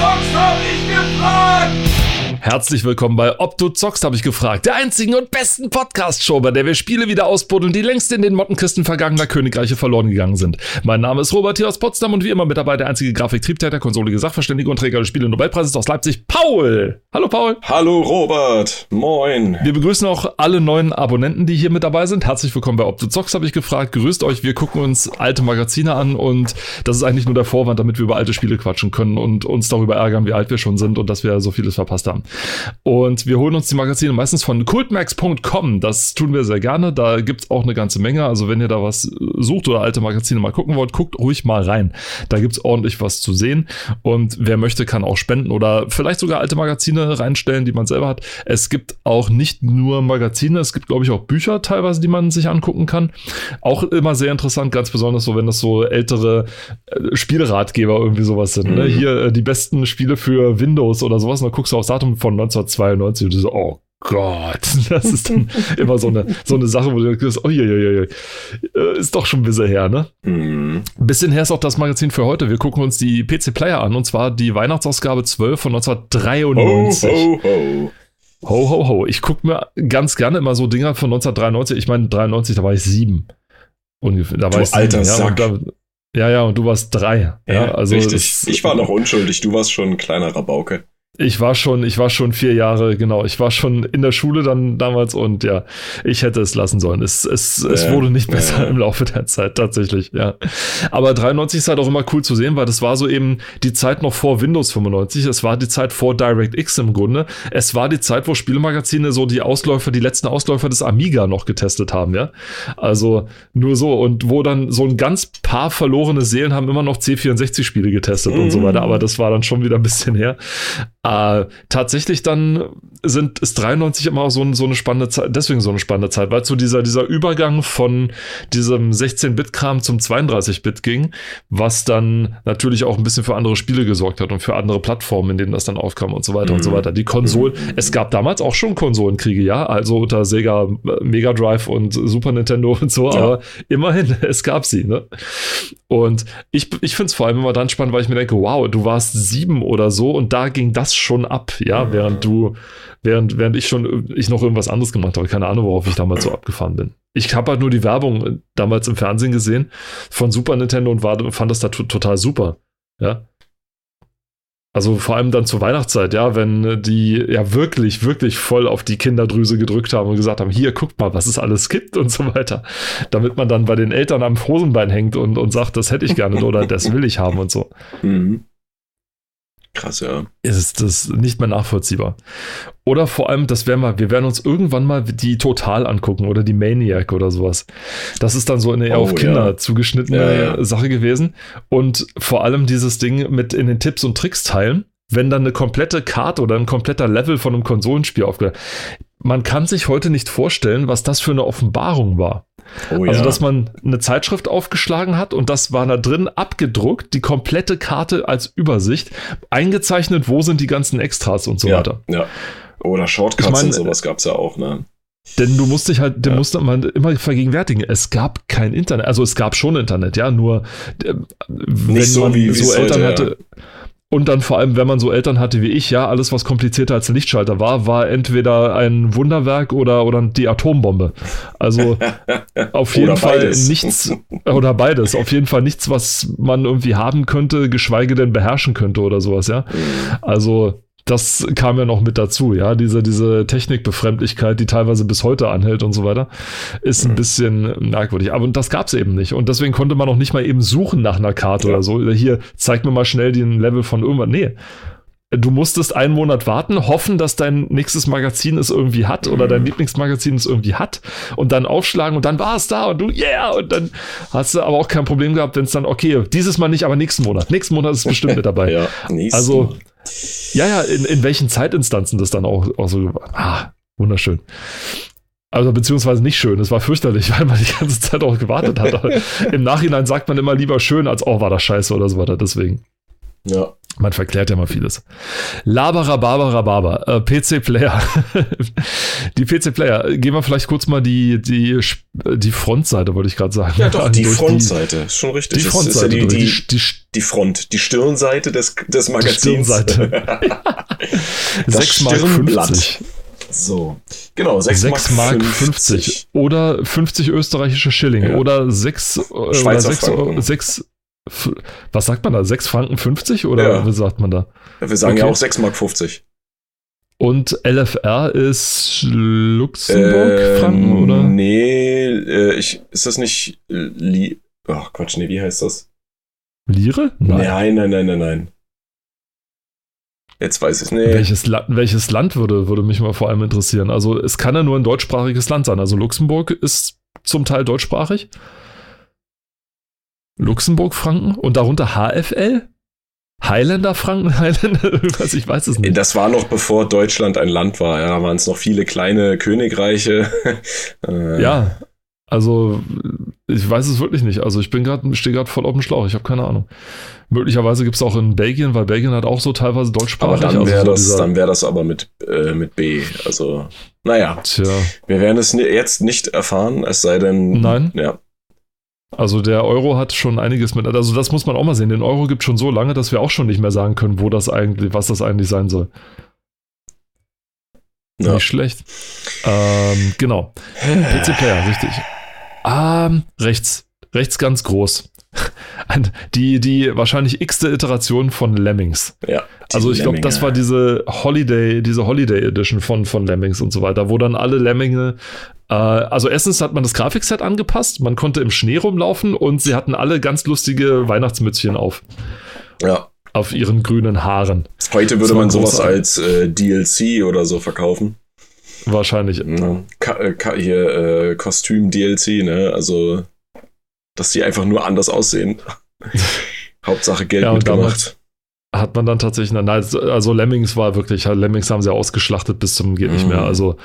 zockst, hab ich gefragt! Herzlich willkommen bei Ob du zockst, habe ich gefragt. Der einzigen und besten Podcast-Show, bei der wir Spiele wieder ausbuddeln, die längst in den Mottenkisten vergangener Königreiche verloren gegangen sind. Mein Name ist Robert hier aus Potsdam und wie immer mit dabei der einzige Grafiktriebtäter, konsolige Sachverständige und Träger des Spiele-Nobelpreises aus Leipzig, Paul. Hallo Paul. Hallo Robert. Moin. Wir begrüßen auch alle neuen Abonnenten, die hier mit dabei sind. Herzlich willkommen bei Ob du zockst, habe ich gefragt. Grüßt euch. Wir gucken uns alte Magazine an und das ist eigentlich nur der Vorwand, damit wir über alte Spiele quatschen können und uns darüber ärgern, wie alt wir schon sind und dass wir so vieles verpasst haben. Und wir holen uns die Magazine meistens von cultmax.com. Das tun wir sehr gerne. Da gibt es auch eine ganze Menge. Also wenn ihr da was sucht oder alte Magazine mal gucken wollt, guckt ruhig mal rein. Da gibt es ordentlich was zu sehen. Und wer möchte, kann auch spenden oder vielleicht sogar alte Magazine reinstellen, die man selber hat. Es gibt auch nicht nur Magazine, es gibt, glaube ich, auch Bücher teilweise, die man sich angucken kann. Auch immer sehr interessant, ganz besonders so, wenn das so ältere äh, Spielratgeber irgendwie sowas sind. Ne? Mhm. Hier äh, die besten Spiele für Windows oder sowas. Und dann guckst du aufs Datum von 1992 und du so, oh Gott, das ist dann immer so eine, so eine Sache, wo du denkst, oh je, je, je, ist doch schon ein bisschen her, ne? Mhm. Ein bisschen her ist auch das Magazin für heute. Wir gucken uns die PC Player an und zwar die Weihnachtsausgabe 12 von 1993. Ho, ho, ho. Ho, ho, ho. Ich gucke mir ganz gerne immer so Dinger von 1993. Ich meine, 93, da war ich sieben. Ungefähr. Da war du ich alter sieben, Sack. Ja, da, ja, ja, und du warst drei. Ja, ja also richtig. ich war noch unschuldig, du warst schon ein kleiner Rabauke. Ich war schon, ich war schon vier Jahre, genau. Ich war schon in der Schule dann damals und ja, ich hätte es lassen sollen. Es, es, ja, es wurde nicht besser ja. im Laufe der Zeit, tatsächlich, ja. Aber 93 ist halt auch immer cool zu sehen, weil das war so eben die Zeit noch vor Windows 95. Es war die Zeit vor DirectX im Grunde. Es war die Zeit, wo Spielemagazine so die Ausläufer, die letzten Ausläufer des Amiga noch getestet haben, ja. Also nur so und wo dann so ein ganz paar verlorene Seelen haben immer noch C64-Spiele getestet mm. und so weiter. Aber das war dann schon wieder ein bisschen her. Äh, tatsächlich dann sind, ist 93 immer auch so, so eine spannende Zeit, deswegen so eine spannende Zeit, weil so dieser, dieser Übergang von diesem 16-Bit-Kram zum 32-Bit ging, was dann natürlich auch ein bisschen für andere Spiele gesorgt hat und für andere Plattformen, in denen das dann aufkam und so weiter mhm. und so mhm. weiter. Die Konsolen, mhm. es gab damals auch schon Konsolenkriege, ja, also unter Sega Mega Drive und Super Nintendo und so, ja. aber immerhin, es gab sie, ne? Und ich, ich finde es vor allem immer dann spannend, weil ich mir denke, wow, du warst sieben oder so und da ging das schon ab, ja, während du, während, während ich schon, ich noch irgendwas anderes gemacht habe. Keine Ahnung, worauf ich damals so abgefahren bin. Ich habe halt nur die Werbung damals im Fernsehen gesehen von Super Nintendo und war, fand das da total super, ja. Also vor allem dann zur Weihnachtszeit, ja, wenn die ja wirklich, wirklich voll auf die Kinderdrüse gedrückt haben und gesagt haben, hier, guckt mal, was es alles gibt und so weiter. Damit man dann bei den Eltern am Hosenbein hängt und, und sagt, das hätte ich gerne oder das will ich haben und so. Mhm. Krass, ja. Ist das nicht mehr nachvollziehbar. Oder vor allem, das werden wir, wir werden uns irgendwann mal die Total angucken oder die Maniac oder sowas. Das ist dann so eine eher oh, auf Kinder ja. zugeschnittene ja, ja. Sache gewesen. Und vor allem dieses Ding mit in den Tipps und Tricks teilen, wenn dann eine komplette Karte oder ein kompletter Level von einem Konsolenspiel aufgehört. Man kann sich heute nicht vorstellen, was das für eine Offenbarung war. Oh, also, ja. dass man eine Zeitschrift aufgeschlagen hat und das war da drin abgedruckt, die komplette Karte als Übersicht, eingezeichnet, wo sind die ganzen Extras und so ja, weiter. Ja. Oder Shortcuts ich mein, und sowas gab es ja auch, ne? Denn du musst dich halt, ja. musste man immer vergegenwärtigen. Es gab kein Internet, also es gab schon Internet, ja, nur äh, wenn so, man wie, so Eltern heute, hatte. Ja und dann vor allem, wenn man so Eltern hatte wie ich, ja, alles, was komplizierter als ein Lichtschalter war, war entweder ein Wunderwerk oder, oder die Atombombe. Also auf jeden Fall beides. nichts, oder beides, auf jeden Fall nichts, was man irgendwie haben könnte, geschweige denn beherrschen könnte oder sowas, ja. Mhm. Also das kam ja noch mit dazu, ja, diese, diese Technikbefremdlichkeit, die teilweise bis heute anhält und so weiter, ist ein mhm. bisschen merkwürdig. Aber das gab es eben nicht. Und deswegen konnte man auch nicht mal eben suchen nach einer Karte ja. oder so. Hier, zeig mir mal schnell den Level von irgendwas. Nee. Du musstest einen Monat warten, hoffen, dass dein nächstes Magazin es irgendwie hat oder dein mhm. Lieblingsmagazin es irgendwie hat und dann aufschlagen und dann war es da und du, yeah, und dann hast du aber auch kein Problem gehabt, wenn es dann, okay, dieses Mal nicht, aber nächsten Monat. Nächsten Monat ist es bestimmt mit dabei. ja, also, ja, ja, in, in welchen Zeitinstanzen das dann auch, auch so, ah, wunderschön. Also beziehungsweise nicht schön, es war fürchterlich, weil man die ganze Zeit auch gewartet hat. Im Nachhinein sagt man immer lieber schön, als oh, war das scheiße oder so weiter, deswegen. Ja, Man verklärt ja mal vieles. Labara, Barbara, Barber. Äh, PC-Player. die PC-Player. Gehen wir vielleicht kurz mal die, die, die Frontseite, wollte ich gerade sagen. Ja, doch, die Frontseite. Die, ist schon richtig. Die Frontseite. Ja die, die, die, die, Front. Die Stirnseite des, des Magazins. Die Stirnseite. 6 Mark 50. So, genau, 6, 6 Mark 50. 50. Oder 50 österreichische Schilling. Ja. Oder 6, äh, Schweizer oder 6, Franken. 6 was sagt man da? 6 Franken 50 oder ja. wie sagt man da? Wir sagen okay. ja auch 6 Mark 50. Und LFR ist Luxemburg-Franken, ähm, oder? Nee, äh, ich, ist das nicht Li Ach Quatsch, nee, wie heißt das? Lire? Nein, nein, nein, nein, nein. Jetzt weiß ich nicht. Welches, La welches Land würde, würde mich mal vor allem interessieren? Also, es kann ja nur ein deutschsprachiges Land sein. Also, Luxemburg ist zum Teil deutschsprachig. Luxemburg-Franken und darunter HFL? Highlander-Franken? Highlander, irgendwas, ich weiß es nicht. Das war noch bevor Deutschland ein Land war. Ja, da waren es noch viele kleine Königreiche. äh. Ja, also ich weiß es wirklich nicht. Also ich bin gerade, stehe gerade voll auf dem Schlauch. Ich habe keine Ahnung. Möglicherweise gibt es auch in Belgien, weil Belgien hat auch so teilweise deutschsprachig. Aber dann wäre also so das, wär das aber mit, äh, mit B. Also, naja. Tja. Wir werden es jetzt nicht erfahren, es sei denn. Nein. Ja. Also der Euro hat schon einiges mit. Also das muss man auch mal sehen. Den Euro gibt schon so lange, dass wir auch schon nicht mehr sagen können, wo das eigentlich, was das eigentlich sein soll. Ja. Nicht schlecht. Ähm, genau. PC Player, richtig. Ähm, rechts. Rechts ganz groß. Die, die wahrscheinlich x-te Iteration von Lemmings. Ja. Also ich glaube, das war diese Holiday, diese Holiday Edition von, von Lemmings und so weiter, wo dann alle Lemminge äh, also erstens hat man das Grafikset angepasst, man konnte im Schnee rumlaufen und sie hatten alle ganz lustige Weihnachtsmützchen auf. Ja. Auf ihren grünen Haaren. Heute würde man sowas als äh, DLC oder so verkaufen. Wahrscheinlich. Ja. Ka äh, ka hier äh, Kostüm-DLC, ne? Also, dass die einfach nur anders aussehen. Hauptsache Geld ja, mitgemacht hat man dann tatsächlich, nein, also Lemmings war wirklich, Lemmings haben sie ausgeschlachtet bis zum geht nicht mehr. Mhm. Also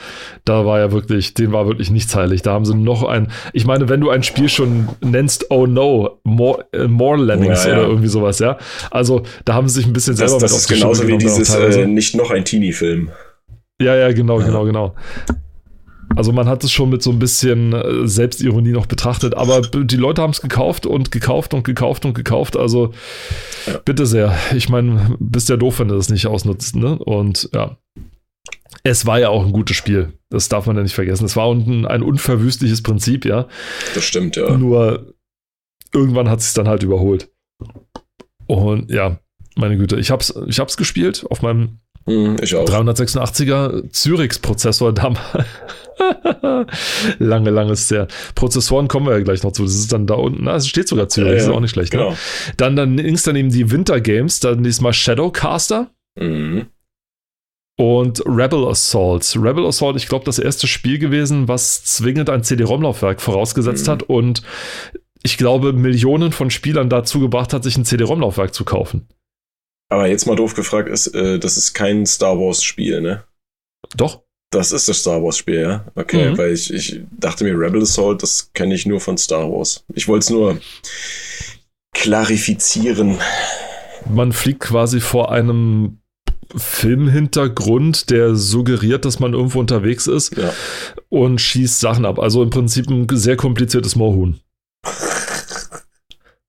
da war ja wirklich, den war wirklich nichts heilig. Da haben sie noch ein, ich meine, wenn du ein Spiel schon nennst, oh no, more, uh, more Lemmings ja, ja. oder irgendwie sowas, ja. Also da haben sie sich ein bisschen selber das, das ist genauso wie dieses äh, nicht noch ein Teenie-Film. Ja, ja, genau, ja. genau, genau. Also man hat es schon mit so ein bisschen äh, Selbstironie noch betrachtet, aber die Leute haben es gekauft und gekauft und gekauft und gekauft. Also bitte sehr. Ich meine, bist ja doof, wenn du das nicht ausnutzt. Ne? Und ja, es war ja auch ein gutes Spiel. Das darf man ja nicht vergessen. Es war ein, ein unverwüstliches Prinzip, ja. Das stimmt, ja. Nur irgendwann hat es sich dann halt überholt. Und ja, meine Güte, ich hab's, ich hab's gespielt auf meinem hm, ich auch. 386er Zürich-Prozessor damals. lange, lange ist der. Prozessoren kommen wir ja gleich noch zu. Das ist dann da unten. Es steht sogar Zürich, ja, ja. ist auch nicht schlecht. Ne? Genau. Ne? Dann, dann links daneben die Winter Games, dann diesmal Shadowcaster. Mhm. Und Rebel Assault. Rebel Assault, ich glaube, das erste Spiel gewesen, was zwingend ein CD-ROM-Laufwerk vorausgesetzt mhm. hat und ich glaube, Millionen von Spielern dazu gebracht hat, sich ein CD-ROM-Laufwerk zu kaufen. Aber jetzt mal doof gefragt, ist, äh, das ist kein Star Wars-Spiel, ne? Doch. Das ist das Star Wars-Spiel, ja? Okay, mhm. weil ich, ich dachte mir, Rebel Assault, das kenne ich nur von Star Wars. Ich wollte es nur klarifizieren. Man fliegt quasi vor einem Filmhintergrund, der suggeriert, dass man irgendwo unterwegs ist ja. und schießt Sachen ab. Also im Prinzip ein sehr kompliziertes Moorhuhn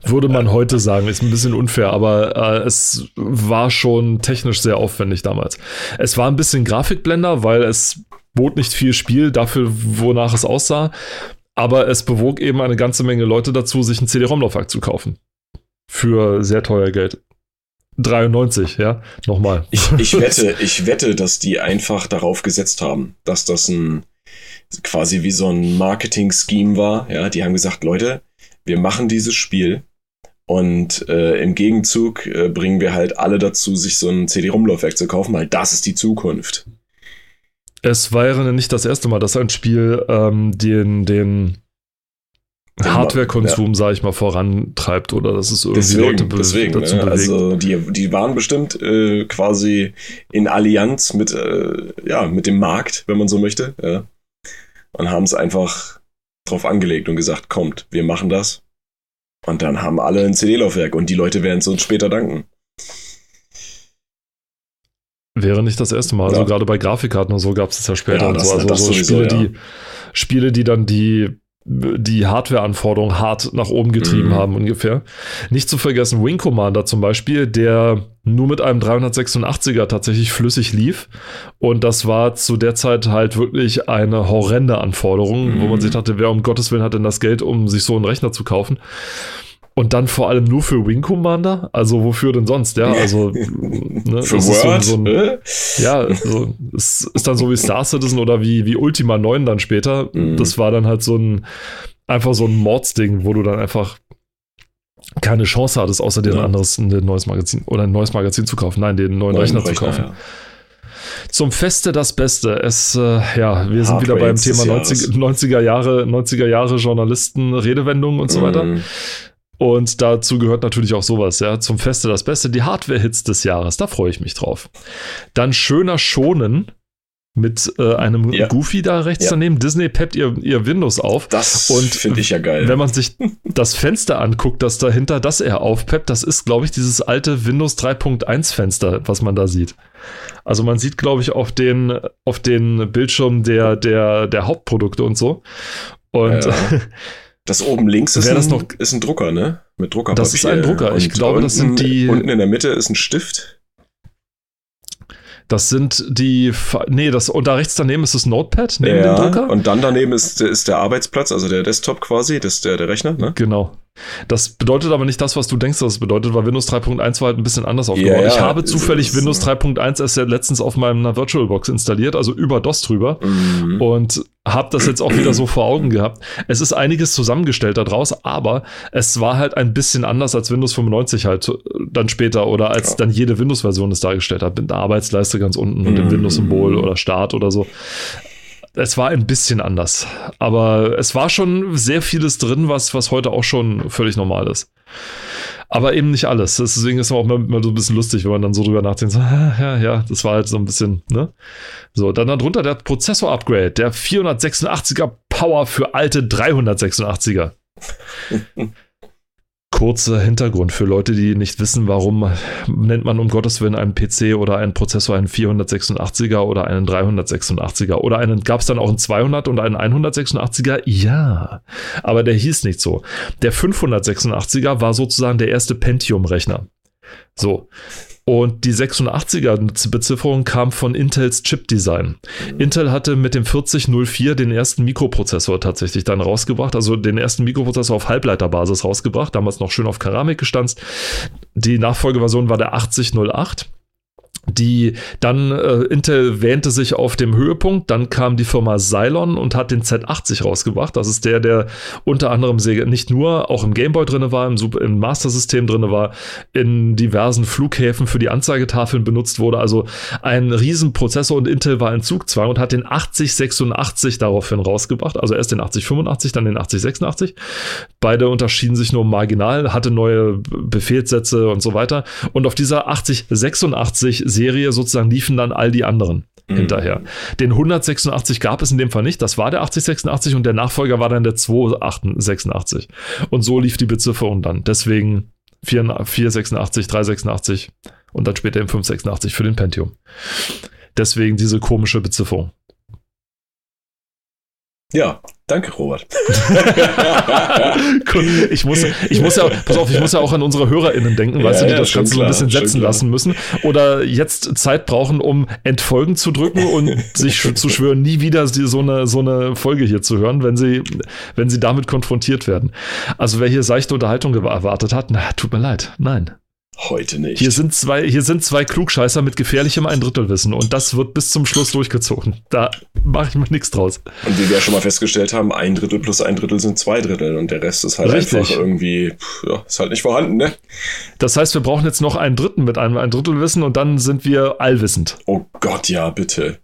würde man heute sagen. Ist ein bisschen unfair, aber äh, es war schon technisch sehr aufwendig damals. Es war ein bisschen Grafikblender, weil es bot nicht viel Spiel dafür, wonach es aussah. Aber es bewog eben eine ganze Menge Leute dazu, sich ein CD-ROM-Laufwerk zu kaufen. Für sehr teuer Geld. 93, ja, nochmal. Ich, ich wette, ich wette, dass die einfach darauf gesetzt haben, dass das ein quasi wie so ein Marketing-Scheme war. Ja, die haben gesagt, Leute, wir machen dieses Spiel und äh, im Gegenzug äh, bringen wir halt alle dazu, sich so ein CD-ROM-Laufwerk zu kaufen, weil das ist die Zukunft. Es wäre nicht das erste Mal, dass ein Spiel ähm, den, den Hardware-Konsum, ja. sage ich mal, vorantreibt oder dass es irgendwie deswegen, Leute be deswegen, dazu ne? bewegt. Also die, die waren bestimmt äh, quasi in Allianz mit, äh, ja, mit dem Markt, wenn man so möchte. Ja. Und haben es einfach drauf angelegt und gesagt, kommt, wir machen das und dann haben alle ein CD-Laufwerk und die Leute werden es uns später danken. Wäre nicht das erste Mal. Also ja. Also gerade bei Grafikkarten und so gab es das ja später ja, das, und so. Also so Spiele, ja. die Spiele, die dann die die Hardware-Anforderungen hart nach oben getrieben mm. haben ungefähr. Nicht zu vergessen Wing Commander zum Beispiel, der nur mit einem 386er tatsächlich flüssig lief. Und das war zu der Zeit halt wirklich eine horrende Anforderung, mm. wo man mhm. sich dachte, wer um Gottes Willen hat denn das Geld, um sich so einen Rechner zu kaufen? Und dann vor allem nur für Wing Commander? Also wofür denn sonst? Ja, also ne, für Word? So, so ein, ja, so, es ist dann so wie Star Citizen oder wie, wie Ultima 9 dann später. Mhm. Das war dann halt so ein einfach so ein Mordsding, wo du dann einfach keine Chance hattest, außer dir ja. ein anderes, ein neues Magazin oder ein neues Magazin zu kaufen. Nein, den neuen, neuen Rechner, Rechner, zu kaufen. Ja. Zum Feste das Beste. Es, äh, ja, wir sind wieder beim Thema 90, 90er Jahre, 90er Jahre Journalisten, Redewendungen und so weiter. Und dazu gehört natürlich auch sowas, ja. Zum Feste das Beste, die Hardware-Hits des Jahres. Da freue ich mich drauf. Dann schöner Schonen mit äh, einem ja. Goofy da rechts ja. daneben. Disney peppt ihr, ihr Windows auf. Das finde ich ja geil. Wenn man sich das Fenster anguckt, das dahinter, das er aufpeppt, das ist, glaube ich, dieses alte Windows 3.1 Fenster, was man da sieht. Also man sieht, glaube ich, auf den, auf den Bildschirm der, der, der Hauptprodukte und so. Und ja. Das oben links ist, ein, noch, ist ein Drucker, ne? Mit Druckerpapier. Das ist ein Drucker. Ich glaube, das sind die. Unten in der Mitte ist ein Stift. Das sind die, nee, das, und da rechts daneben ist das Notepad neben ja, dem Drucker. Und dann daneben ist, ist der Arbeitsplatz, also der Desktop quasi, das der, der Rechner, ne? Genau. Das bedeutet aber nicht das, was du denkst, dass es bedeutet, weil Windows 3.1 war halt ein bisschen anders aufgebaut. Yeah, ich habe zufällig Windows 3.1 erst letztens auf meiner VirtualBox installiert, also über DOS drüber. Mhm. Und habe das jetzt auch wieder so vor Augen gehabt. Es ist einiges zusammengestellt daraus, aber es war halt ein bisschen anders als Windows 95 halt dann später oder als ja. dann jede Windows-Version es dargestellt hat, mit der Arbeitsleiste ganz unten mhm. und dem mhm. Windows-Symbol oder Start oder so. Es war ein bisschen anders, aber es war schon sehr vieles drin, was, was heute auch schon völlig normal ist. Aber eben nicht alles. Deswegen ist es auch immer, so ein bisschen lustig, wenn man dann so drüber nachdenkt. So, ja, ja, das war halt so ein bisschen, ne? So, dann darunter der Prozessor-Upgrade, der 486er Power für alte 386er. kurzer Hintergrund für Leute, die nicht wissen, warum nennt man um Gottes Willen einen PC oder einen Prozessor einen 486er oder einen 386er oder einen gab es dann auch einen 200 und einen 186er? Ja, aber der hieß nicht so. Der 586er war sozusagen der erste Pentium-Rechner. So, und die 86er-Bezifferung kam von Intels Chip-Design. Intel hatte mit dem 4004 den ersten Mikroprozessor tatsächlich dann rausgebracht, also den ersten Mikroprozessor auf Halbleiterbasis rausgebracht, damals noch schön auf Keramik gestanzt. Die Nachfolgeversion war der 8008 die dann äh, Intel wähnte sich auf dem Höhepunkt, dann kam die Firma Cylon und hat den Z80 rausgebracht. Das ist der, der unter anderem nicht nur auch im Gameboy drin war, im, Super, im Master System drin war, in diversen Flughäfen für die Anzeigetafeln benutzt wurde. Also ein Riesenprozessor und Intel war in Zugzwang und hat den 8086 daraufhin rausgebracht. Also erst den 8085, dann den 8086. Beide unterschieden sich nur marginal, hatte neue Befehlssätze und so weiter. Und auf dieser 8086 Serie sozusagen liefen dann all die anderen mhm. hinterher. Den 186 gab es in dem Fall nicht, das war der 8086 und der Nachfolger war dann der 286. Und so lief die Bezifferung dann. Deswegen 486, 386 und dann später im 586 für den Pentium. Deswegen diese komische Bezifferung. Ja, danke, Robert. ich, muss, ich muss ja, pass auf, ich muss ja auch an unsere HörerInnen denken, weißt ja, du, die ja, das Ganze so ein bisschen setzen lassen müssen oder jetzt Zeit brauchen, um Entfolgen zu drücken und sich zu schwören, nie wieder so eine, so eine Folge hier zu hören, wenn sie, wenn sie damit konfrontiert werden. Also wer hier seichte Unterhaltung erwartet hat, na, tut mir leid, nein. Heute nicht. Hier sind zwei, hier sind zwei Klugscheißer mit gefährlichem Eindrittelwissen und das wird bis zum Schluss durchgezogen. Da mache ich mir nichts draus. Und wie wir ja schon mal festgestellt haben, ein Drittel plus ein Drittel sind zwei Drittel und der Rest ist halt Richtig. einfach irgendwie, ja, ist halt nicht vorhanden, ne? Das heißt, wir brauchen jetzt noch einen Dritten mit einem ein Drittelwissen und dann sind wir allwissend. Oh Gott, ja, bitte.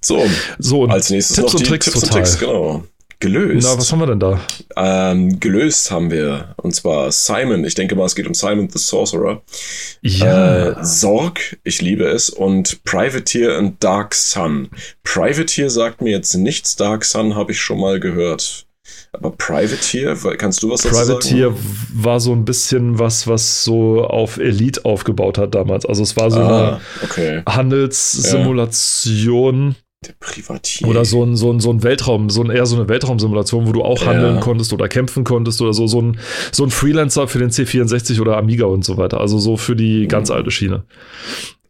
So, so als nächstes Tipps noch die Tipps total. und Tricks, genau gelöst. Na, was haben wir denn da? Ähm, gelöst haben wir, und zwar Simon. Ich denke mal, es geht um Simon the Sorcerer. Ja. Äh, Sorg, ich liebe es, und Privateer und Dark Sun. Privateer sagt mir jetzt nichts, Dark Sun habe ich schon mal gehört. Aber Privateer, kannst du was dazu Privateer sagen? war so ein bisschen was, was so auf Elite aufgebaut hat damals. Also es war so ah, eine okay. Handelssimulation. Ja. Der Privatier. Oder so ein, so ein, so ein Weltraum, so ein, eher so eine Weltraumsimulation, wo du auch handeln ja. konntest oder kämpfen konntest oder so. So ein, so ein Freelancer für den C64 oder Amiga und so weiter. Also so für die ganz mhm. alte Schiene.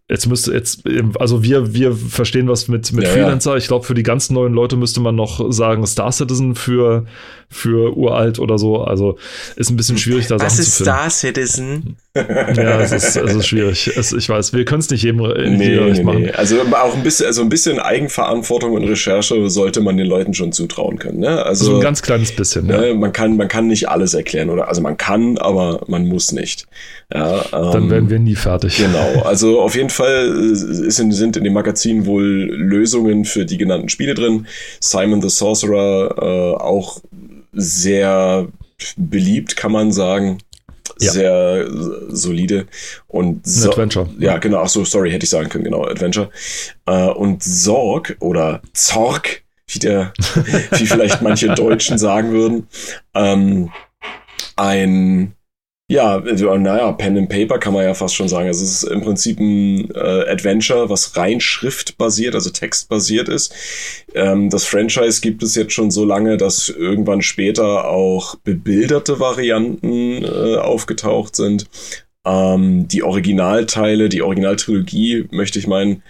Jetzt müsste jetzt, also wir, wir verstehen was mit, mit ja, Freelancer. Ja. Ich glaube, für die ganz neuen Leute müsste man noch sagen Star Citizen für, für uralt oder so. Also ist ein bisschen schwierig, da was Sachen zu finden. Was ist Star Citizen? Ja, es ist, es ist schwierig. Es, ich weiß, wir können es nicht jedem nee, nee, machen. Nee. Also auch ein bisschen, also ein bisschen Eigenverantwortung und Recherche sollte man den Leuten schon zutrauen können. Ne? Also so ein ganz kleines bisschen. Ne? Ja. Man kann, man kann nicht alles erklären oder also man kann, aber man muss nicht. Ja, ähm, Dann werden wir nie fertig. Genau. Also auf jeden Fall sind, sind in dem Magazin wohl Lösungen für die genannten Spiele drin. Simon the Sorcerer äh, auch sehr beliebt, kann man sagen ja. sehr solide und so Adventure. Ja, genau. Ach so, sorry, hätte ich sagen können, genau, Adventure. Äh, und Sorg oder Zorg, wie der, wie vielleicht manche Deutschen sagen würden, ähm, ein ja, naja, Pen and Paper kann man ja fast schon sagen. Also es ist im Prinzip ein äh, Adventure, was rein schriftbasiert, also textbasiert ist. Ähm, das Franchise gibt es jetzt schon so lange, dass irgendwann später auch bebilderte Varianten äh, aufgetaucht sind. Ähm, die Originalteile, die Originaltrilogie, möchte ich meinen,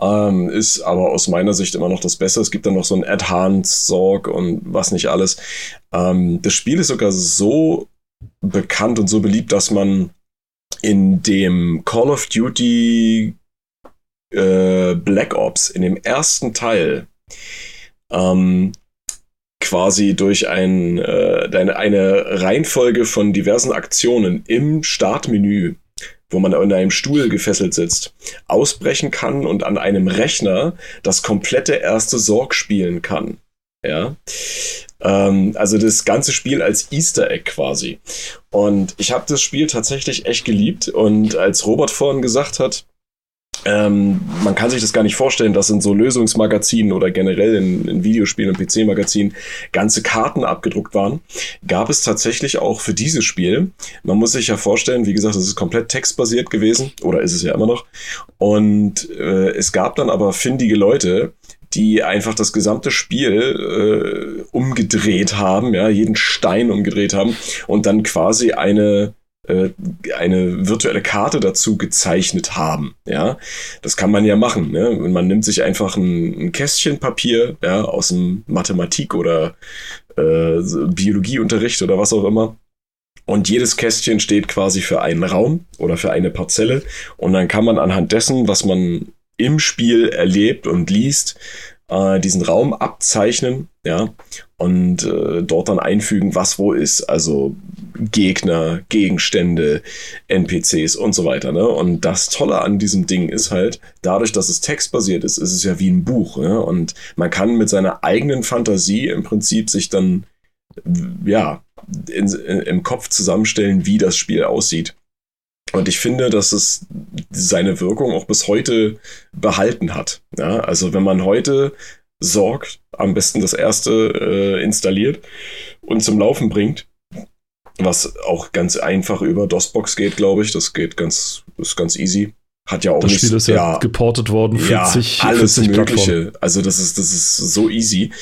ähm, ist aber aus meiner Sicht immer noch das Beste. Es gibt dann noch so ein Advanced Sorg und was nicht alles. Ähm, das Spiel ist sogar so bekannt und so beliebt, dass man in dem Call of Duty äh, Black Ops, in dem ersten Teil, ähm, quasi durch ein, äh, eine, eine Reihenfolge von diversen Aktionen im Startmenü, wo man in einem Stuhl gefesselt sitzt, ausbrechen kann und an einem Rechner das komplette erste Sorg spielen kann. Ja. Ähm, also das ganze Spiel als Easter Egg quasi. Und ich habe das Spiel tatsächlich echt geliebt. Und als Robert vorhin gesagt hat, ähm, man kann sich das gar nicht vorstellen, dass in so Lösungsmagazinen oder generell in, in Videospielen und PC-Magazinen ganze Karten abgedruckt waren. Gab es tatsächlich auch für dieses Spiel. Man muss sich ja vorstellen, wie gesagt, es ist komplett textbasiert gewesen oder ist es ja immer noch. Und äh, es gab dann aber findige Leute, die einfach das gesamte Spiel äh, umgedreht haben, ja, jeden Stein umgedreht haben und dann quasi eine äh, eine virtuelle Karte dazu gezeichnet haben. Ja, das kann man ja machen. Ne? Und man nimmt sich einfach ein, ein Kästchen Papier ja, aus dem Mathematik- oder äh, Biologieunterricht oder was auch immer. Und jedes Kästchen steht quasi für einen Raum oder für eine Parzelle. Und dann kann man anhand dessen, was man im Spiel erlebt und liest, äh, diesen Raum abzeichnen, ja, und äh, dort dann einfügen, was wo ist, also Gegner, Gegenstände, NPCs und so weiter, ne? Und das Tolle an diesem Ding ist halt, dadurch, dass es textbasiert ist, ist es ja wie ein Buch, ne? Und man kann mit seiner eigenen Fantasie im Prinzip sich dann, ja, in, in, im Kopf zusammenstellen, wie das Spiel aussieht. Und ich finde, dass es seine Wirkung auch bis heute behalten hat. Ja, also wenn man heute sorgt, am besten das erste äh, installiert und zum Laufen bringt, was auch ganz einfach über DOSBox geht, glaube ich. Das geht ganz, ist ganz easy. Hat ja auch das Spiel ist ja, ja, geportet worden, 40, ja, alles 40 Mögliche. Plattformen. Also das ist, das ist so easy.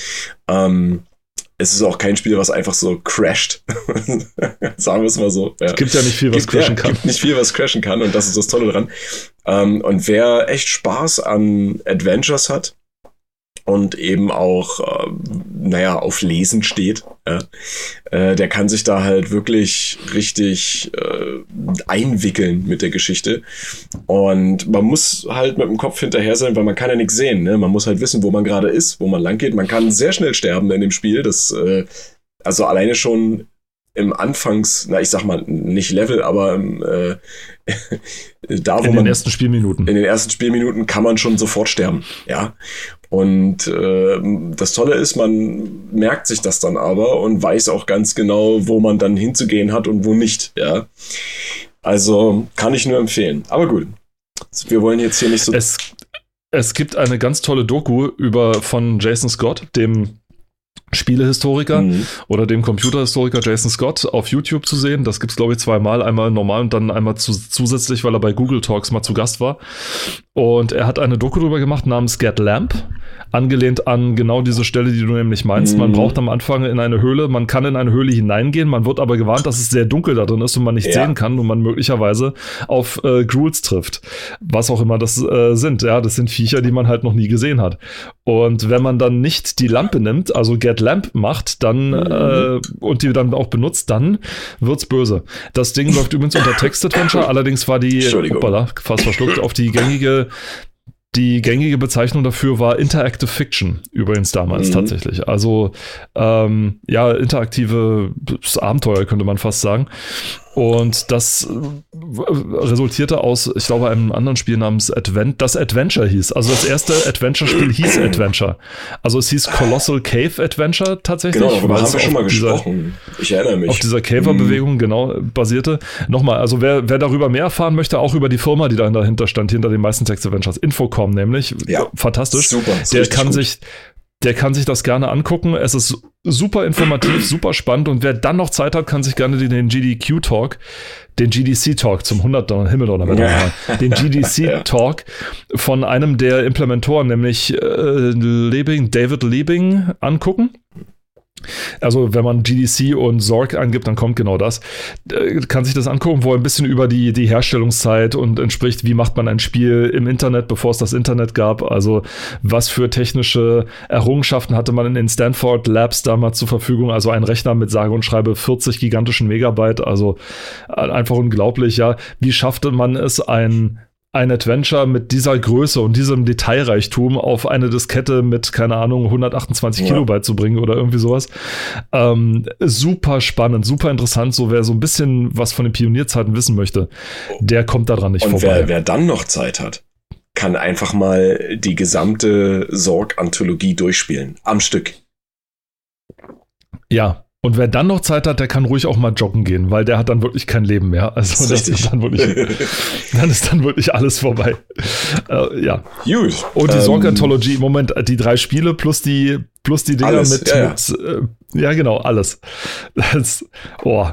Ähm, es ist auch kein Spiel, was einfach so crasht. Sagen wir es mal so. Ja. Es gibt ja nicht viel, was gibt, crashen ja, kann. gibt nicht viel, was crashen kann und das ist das Tolle dran. Ähm, und wer echt Spaß an Adventures hat, und eben auch, äh, naja, auf Lesen steht, ja, äh, der kann sich da halt wirklich richtig äh, einwickeln mit der Geschichte. Und man muss halt mit dem Kopf hinterher sein, weil man kann ja nichts sehen. Ne? Man muss halt wissen, wo man gerade ist, wo man lang geht. Man kann sehr schnell sterben in dem Spiel. Das, äh, also alleine schon im Anfangs, na ich sag mal nicht Level, aber äh, da wo in man in den ersten Spielminuten in den ersten Spielminuten kann man schon sofort sterben, ja. Und äh, das Tolle ist, man merkt sich das dann aber und weiß auch ganz genau, wo man dann hinzugehen hat und wo nicht, ja. Also kann ich nur empfehlen. Aber gut, wir wollen jetzt hier nicht so. Es, es gibt eine ganz tolle Doku über von Jason Scott, dem Spielehistoriker mhm. oder dem Computerhistoriker Jason Scott auf YouTube zu sehen. Das gibt's glaube ich zweimal, einmal normal und dann einmal zu, zusätzlich, weil er bei Google Talks mal zu Gast war. Und er hat eine Doku drüber gemacht namens Get Lamp, angelehnt an genau diese Stelle, die du nämlich meinst. Mhm. Man braucht am Anfang in eine Höhle, man kann in eine Höhle hineingehen, man wird aber gewarnt, dass es sehr dunkel da drin ist und man nicht ja. sehen kann und man möglicherweise auf äh, Gruels trifft. Was auch immer das äh, sind. Ja, das sind Viecher, die man halt noch nie gesehen hat. Und wenn man dann nicht die Lampe nimmt, also Get Lamp macht, dann mhm. äh, und die dann auch benutzt, dann wird's böse. Das Ding läuft übrigens unter Text Adventure, allerdings war die, hoppala, fast verschluckt, auf die gängige die gängige Bezeichnung dafür war Interactive Fiction, übrigens damals mhm. tatsächlich. Also ähm, ja, interaktive Abenteuer könnte man fast sagen. Und das äh, resultierte aus, ich glaube, einem anderen Spiel namens Advent, das Adventure hieß. Also das erste Adventure-Spiel hieß Adventure. Also es hieß Colossal Cave Adventure tatsächlich. Genau, darüber haben wir schon mal dieser, gesprochen. Ich erinnere mich. Auf dieser Caver-Bewegung, mhm. genau, basierte. Nochmal, also wer, wer darüber mehr erfahren möchte, auch über die Firma, die dahinter stand, hinter den meisten Text-Adventures, Infocom nämlich. Ja. Fantastisch. Super. Der kann gut. sich der kann sich das gerne angucken. Es ist super informativ, super spannend und wer dann noch Zeit hat, kann sich gerne den GDQ Talk, den GDC Talk zum 100. Himmel oder ja. den GDC Talk von einem der Implementoren, nämlich äh, Liebing, David Liebing, angucken. Also wenn man GDC und Zorg angibt, dann kommt genau das. Äh, kann sich das angucken, wo ein bisschen über die, die Herstellungszeit und entspricht, wie macht man ein Spiel im Internet, bevor es das Internet gab. Also was für technische Errungenschaften hatte man in den Stanford Labs damals zur Verfügung. Also ein Rechner mit sage und schreibe 40 gigantischen Megabyte. Also einfach unglaublich, ja. Wie schaffte man es, ein ein Adventure mit dieser Größe und diesem Detailreichtum auf eine Diskette mit, keine Ahnung, 128 ja. Kilobyte zu bringen oder irgendwie sowas. Ähm, super spannend, super interessant. So, wer so ein bisschen was von den Pionierzeiten wissen möchte, der kommt daran nicht und vorbei. Wer, wer dann noch Zeit hat, kann einfach mal die gesamte Sorg-Anthologie durchspielen. Am Stück. Ja, und wer dann noch Zeit hat, der kann ruhig auch mal joggen gehen, weil der hat dann wirklich kein Leben mehr. Also das, ist dann wirklich, dann ist dann wirklich alles vorbei. Äh, ja. Gut. Und die ähm, Sorg Anthology, im Moment die drei Spiele plus die plus die Dinger alles, mit, ja, mit äh, ja. genau alles. Das, oh,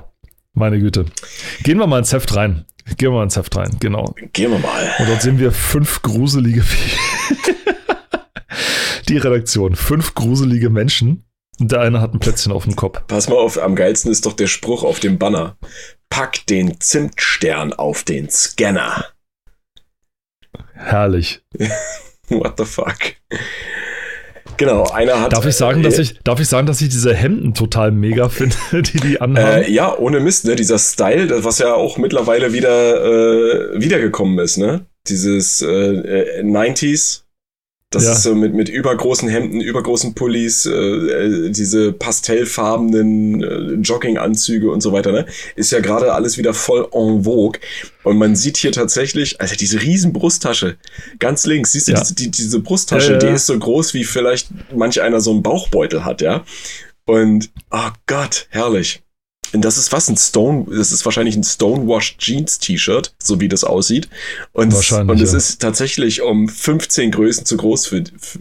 meine Güte. Gehen wir mal ins Heft rein. Gehen wir mal ins Heft rein, genau. Gehen wir mal. Und dort sehen wir fünf gruselige die Redaktion, fünf gruselige Menschen der eine hat ein Plätzchen auf dem Kopf. Pass mal auf, am geilsten ist doch der Spruch auf dem Banner. Pack den Zimtstern auf den Scanner. Herrlich. What the fuck? Genau, einer hat. Darf ich sagen, äh, dass ich, darf ich sagen, dass ich diese Hemden total mega finde, die die anhaben? Äh, ja, ohne Mist, ne? Dieser Style, was ja auch mittlerweile wieder äh, wiedergekommen ist, ne? Dieses äh, 90s äh, das ja. ist so mit, mit übergroßen Hemden, übergroßen Pullis, äh, äh, diese pastellfarbenen äh, Jogginganzüge und so weiter, ne? Ist ja gerade alles wieder voll en vogue. Und man sieht hier tatsächlich, also diese riesen Brusttasche, ganz links, siehst du, ja. diese, die, diese Brusttasche, ja, die ist so groß, wie vielleicht manch einer so einen Bauchbeutel hat, ja? Und, oh Gott, herrlich. Das ist was? Ein Stone, das ist wahrscheinlich ein Stonewashed Jeans T-Shirt, so wie das aussieht. Und, wahrscheinlich, und es ja. ist tatsächlich um 15 Größen zu groß für, für,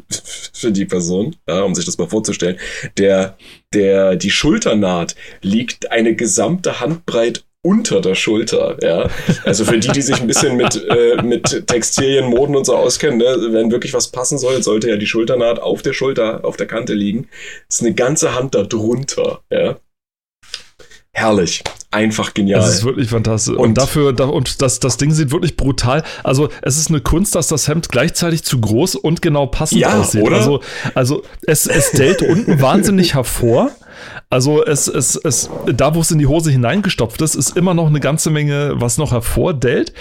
für die Person, ja, um sich das mal vorzustellen. Der, der, die Schulternaht liegt eine gesamte Handbreit unter der Schulter, ja. Also für die, die sich ein bisschen mit, äh, mit Textilien, Moden und so auskennen, ne, wenn wirklich was passen soll, sollte ja die Schulternaht auf der Schulter, auf der Kante liegen. Das ist eine ganze Hand da drunter, ja herrlich. Einfach genial. Das ist wirklich fantastisch. Und, und dafür, da, und das, das Ding sieht wirklich brutal. Also, es ist eine Kunst, dass das Hemd gleichzeitig zu groß und genau passend ja, aussieht. Oder? Also, also es, es stellt unten wahnsinnig hervor. Also es, es, es, da wo es in die Hose hineingestopft ist, ist immer noch eine ganze Menge, was noch hervordellt.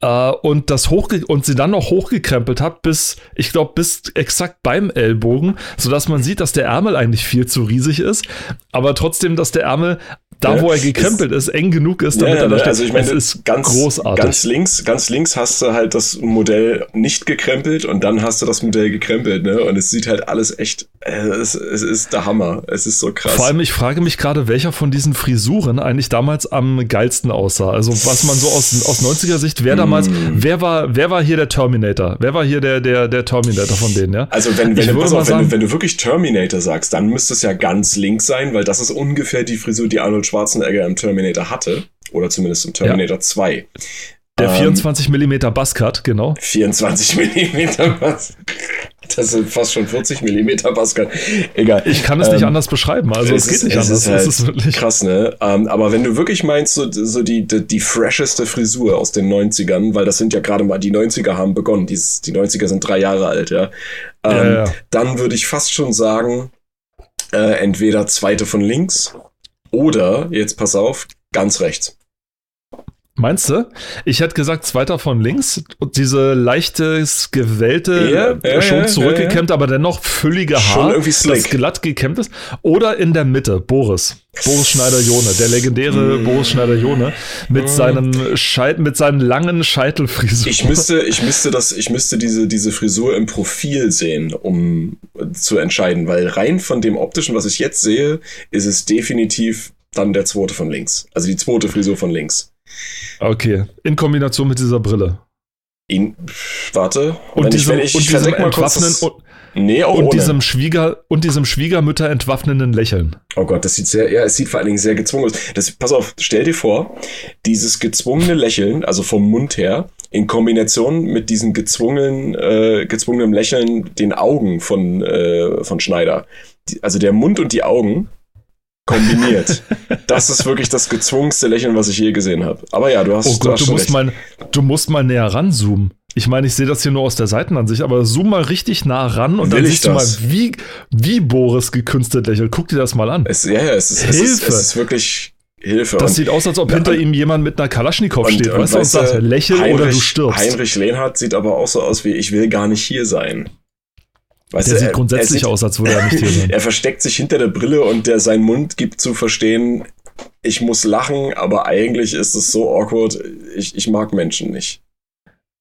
Äh, und das hochge und sie dann noch hochgekrempelt hat, bis, ich glaube, bis exakt beim Ellbogen, sodass man sieht, dass der Ärmel eigentlich viel zu riesig ist, aber trotzdem, dass der Ärmel da, wo er gekrempelt ist, ist, eng genug ist, damit ja, er da steht. Also ich meine, es ist ganz großartig. Ganz links, ganz links hast du halt das Modell nicht gekrempelt und dann hast du das Modell gekrempelt, ne? Und es sieht halt alles echt, äh, es, es ist der Hammer. Es ist so krass. Vor allem, ich frage mich gerade, welcher von diesen Frisuren eigentlich damals am geilsten aussah. Also was man so aus, aus 90er Sicht, wer da damals, wer war, wer war hier der Terminator? Wer war hier der, der, der Terminator von denen, ja? Also wenn, wenn, du, auf, wenn, du, wenn du wirklich Terminator sagst, dann müsste es ja ganz links sein, weil das ist ungefähr die Frisur, die Arnold Schwarzenegger im Terminator hatte. Oder zumindest im Terminator ja. 2. Der 24 ähm, mm Buzzcut, genau. 24 mm Buzzcut. Das sind fast schon 40 mm Pascal. Egal. Ich kann es ähm, nicht anders beschreiben. Also es, es geht nicht es anders. Ist halt ist wirklich krass, ne? Ähm, aber wenn du wirklich meinst, so, so die, die, die, fresheste Frisur aus den 90ern, weil das sind ja gerade mal, die 90er haben begonnen. Dieses, die 90er sind drei Jahre alt, ja. Ähm, ja, ja. Dann würde ich fast schon sagen, äh, entweder zweite von links oder, jetzt pass auf, ganz rechts. Meinst du? Ich hätte gesagt, zweiter von links. Und diese leichtes, gewellte, ja, äh, schon zurückgekämmt, ja, aber dennoch füllige Haar, das glatt gekämmt ist. Oder in der Mitte, Boris. Boris Schneider-Jone, der legendäre mm. Boris Schneider-Jone mit mm. seinem Scheit, mit seinem langen Scheitelfrisur. Ich müsste, ich müsste das, ich müsste diese, diese Frisur im Profil sehen, um zu entscheiden, weil rein von dem optischen, was ich jetzt sehe, ist es definitiv dann der zweite von links. Also die zweite Frisur von links. Okay, in Kombination mit dieser Brille. In, warte. Und, diesem, ich, ich, ich und diesem entwaffnen und, nee, auch und ohne. diesem Schwieger und diesem Schwiegermütter entwaffnenden Lächeln. Oh Gott, das sieht sehr, ja, es sieht vor allen Dingen sehr gezwungen aus. Das, pass auf, stell dir vor, dieses gezwungene Lächeln, also vom Mund her, in Kombination mit diesem gezwungenen, äh, gezwungenen Lächeln, den Augen von, äh, von Schneider. Die, also der Mund und die Augen kombiniert. das ist wirklich das gezwungenste Lächeln, was ich je gesehen habe. Aber ja, du hast, oh Gott, du, hast du musst recht. mal, du musst mal näher ranzoomen. Ich meine, ich sehe das hier nur aus der Seitenansicht, aber zoom mal richtig nah ran und Will dann siehst das? du mal, wie, wie Boris gekünstelt lächelt. Guck dir das mal an. Es, ja, ja, es ist, Hilfe. Es ist, es ist wirklich Hilfe. Das und, sieht aus, als ob hinter ihm jemand mit einer Kalaschnikow und, steht, und, weißt du, und sagt, lächel Heinrich, oder du stirbst. Heinrich Lehnhardt sieht aber auch so aus wie, ich will gar nicht hier sein. Weißt der du, sieht er, grundsätzlich er sieht, aus, als würde er nicht hier sein. er versteckt sich hinter der Brille und der, sein Mund gibt zu verstehen, ich muss lachen, aber eigentlich ist es so awkward, ich, ich mag Menschen nicht.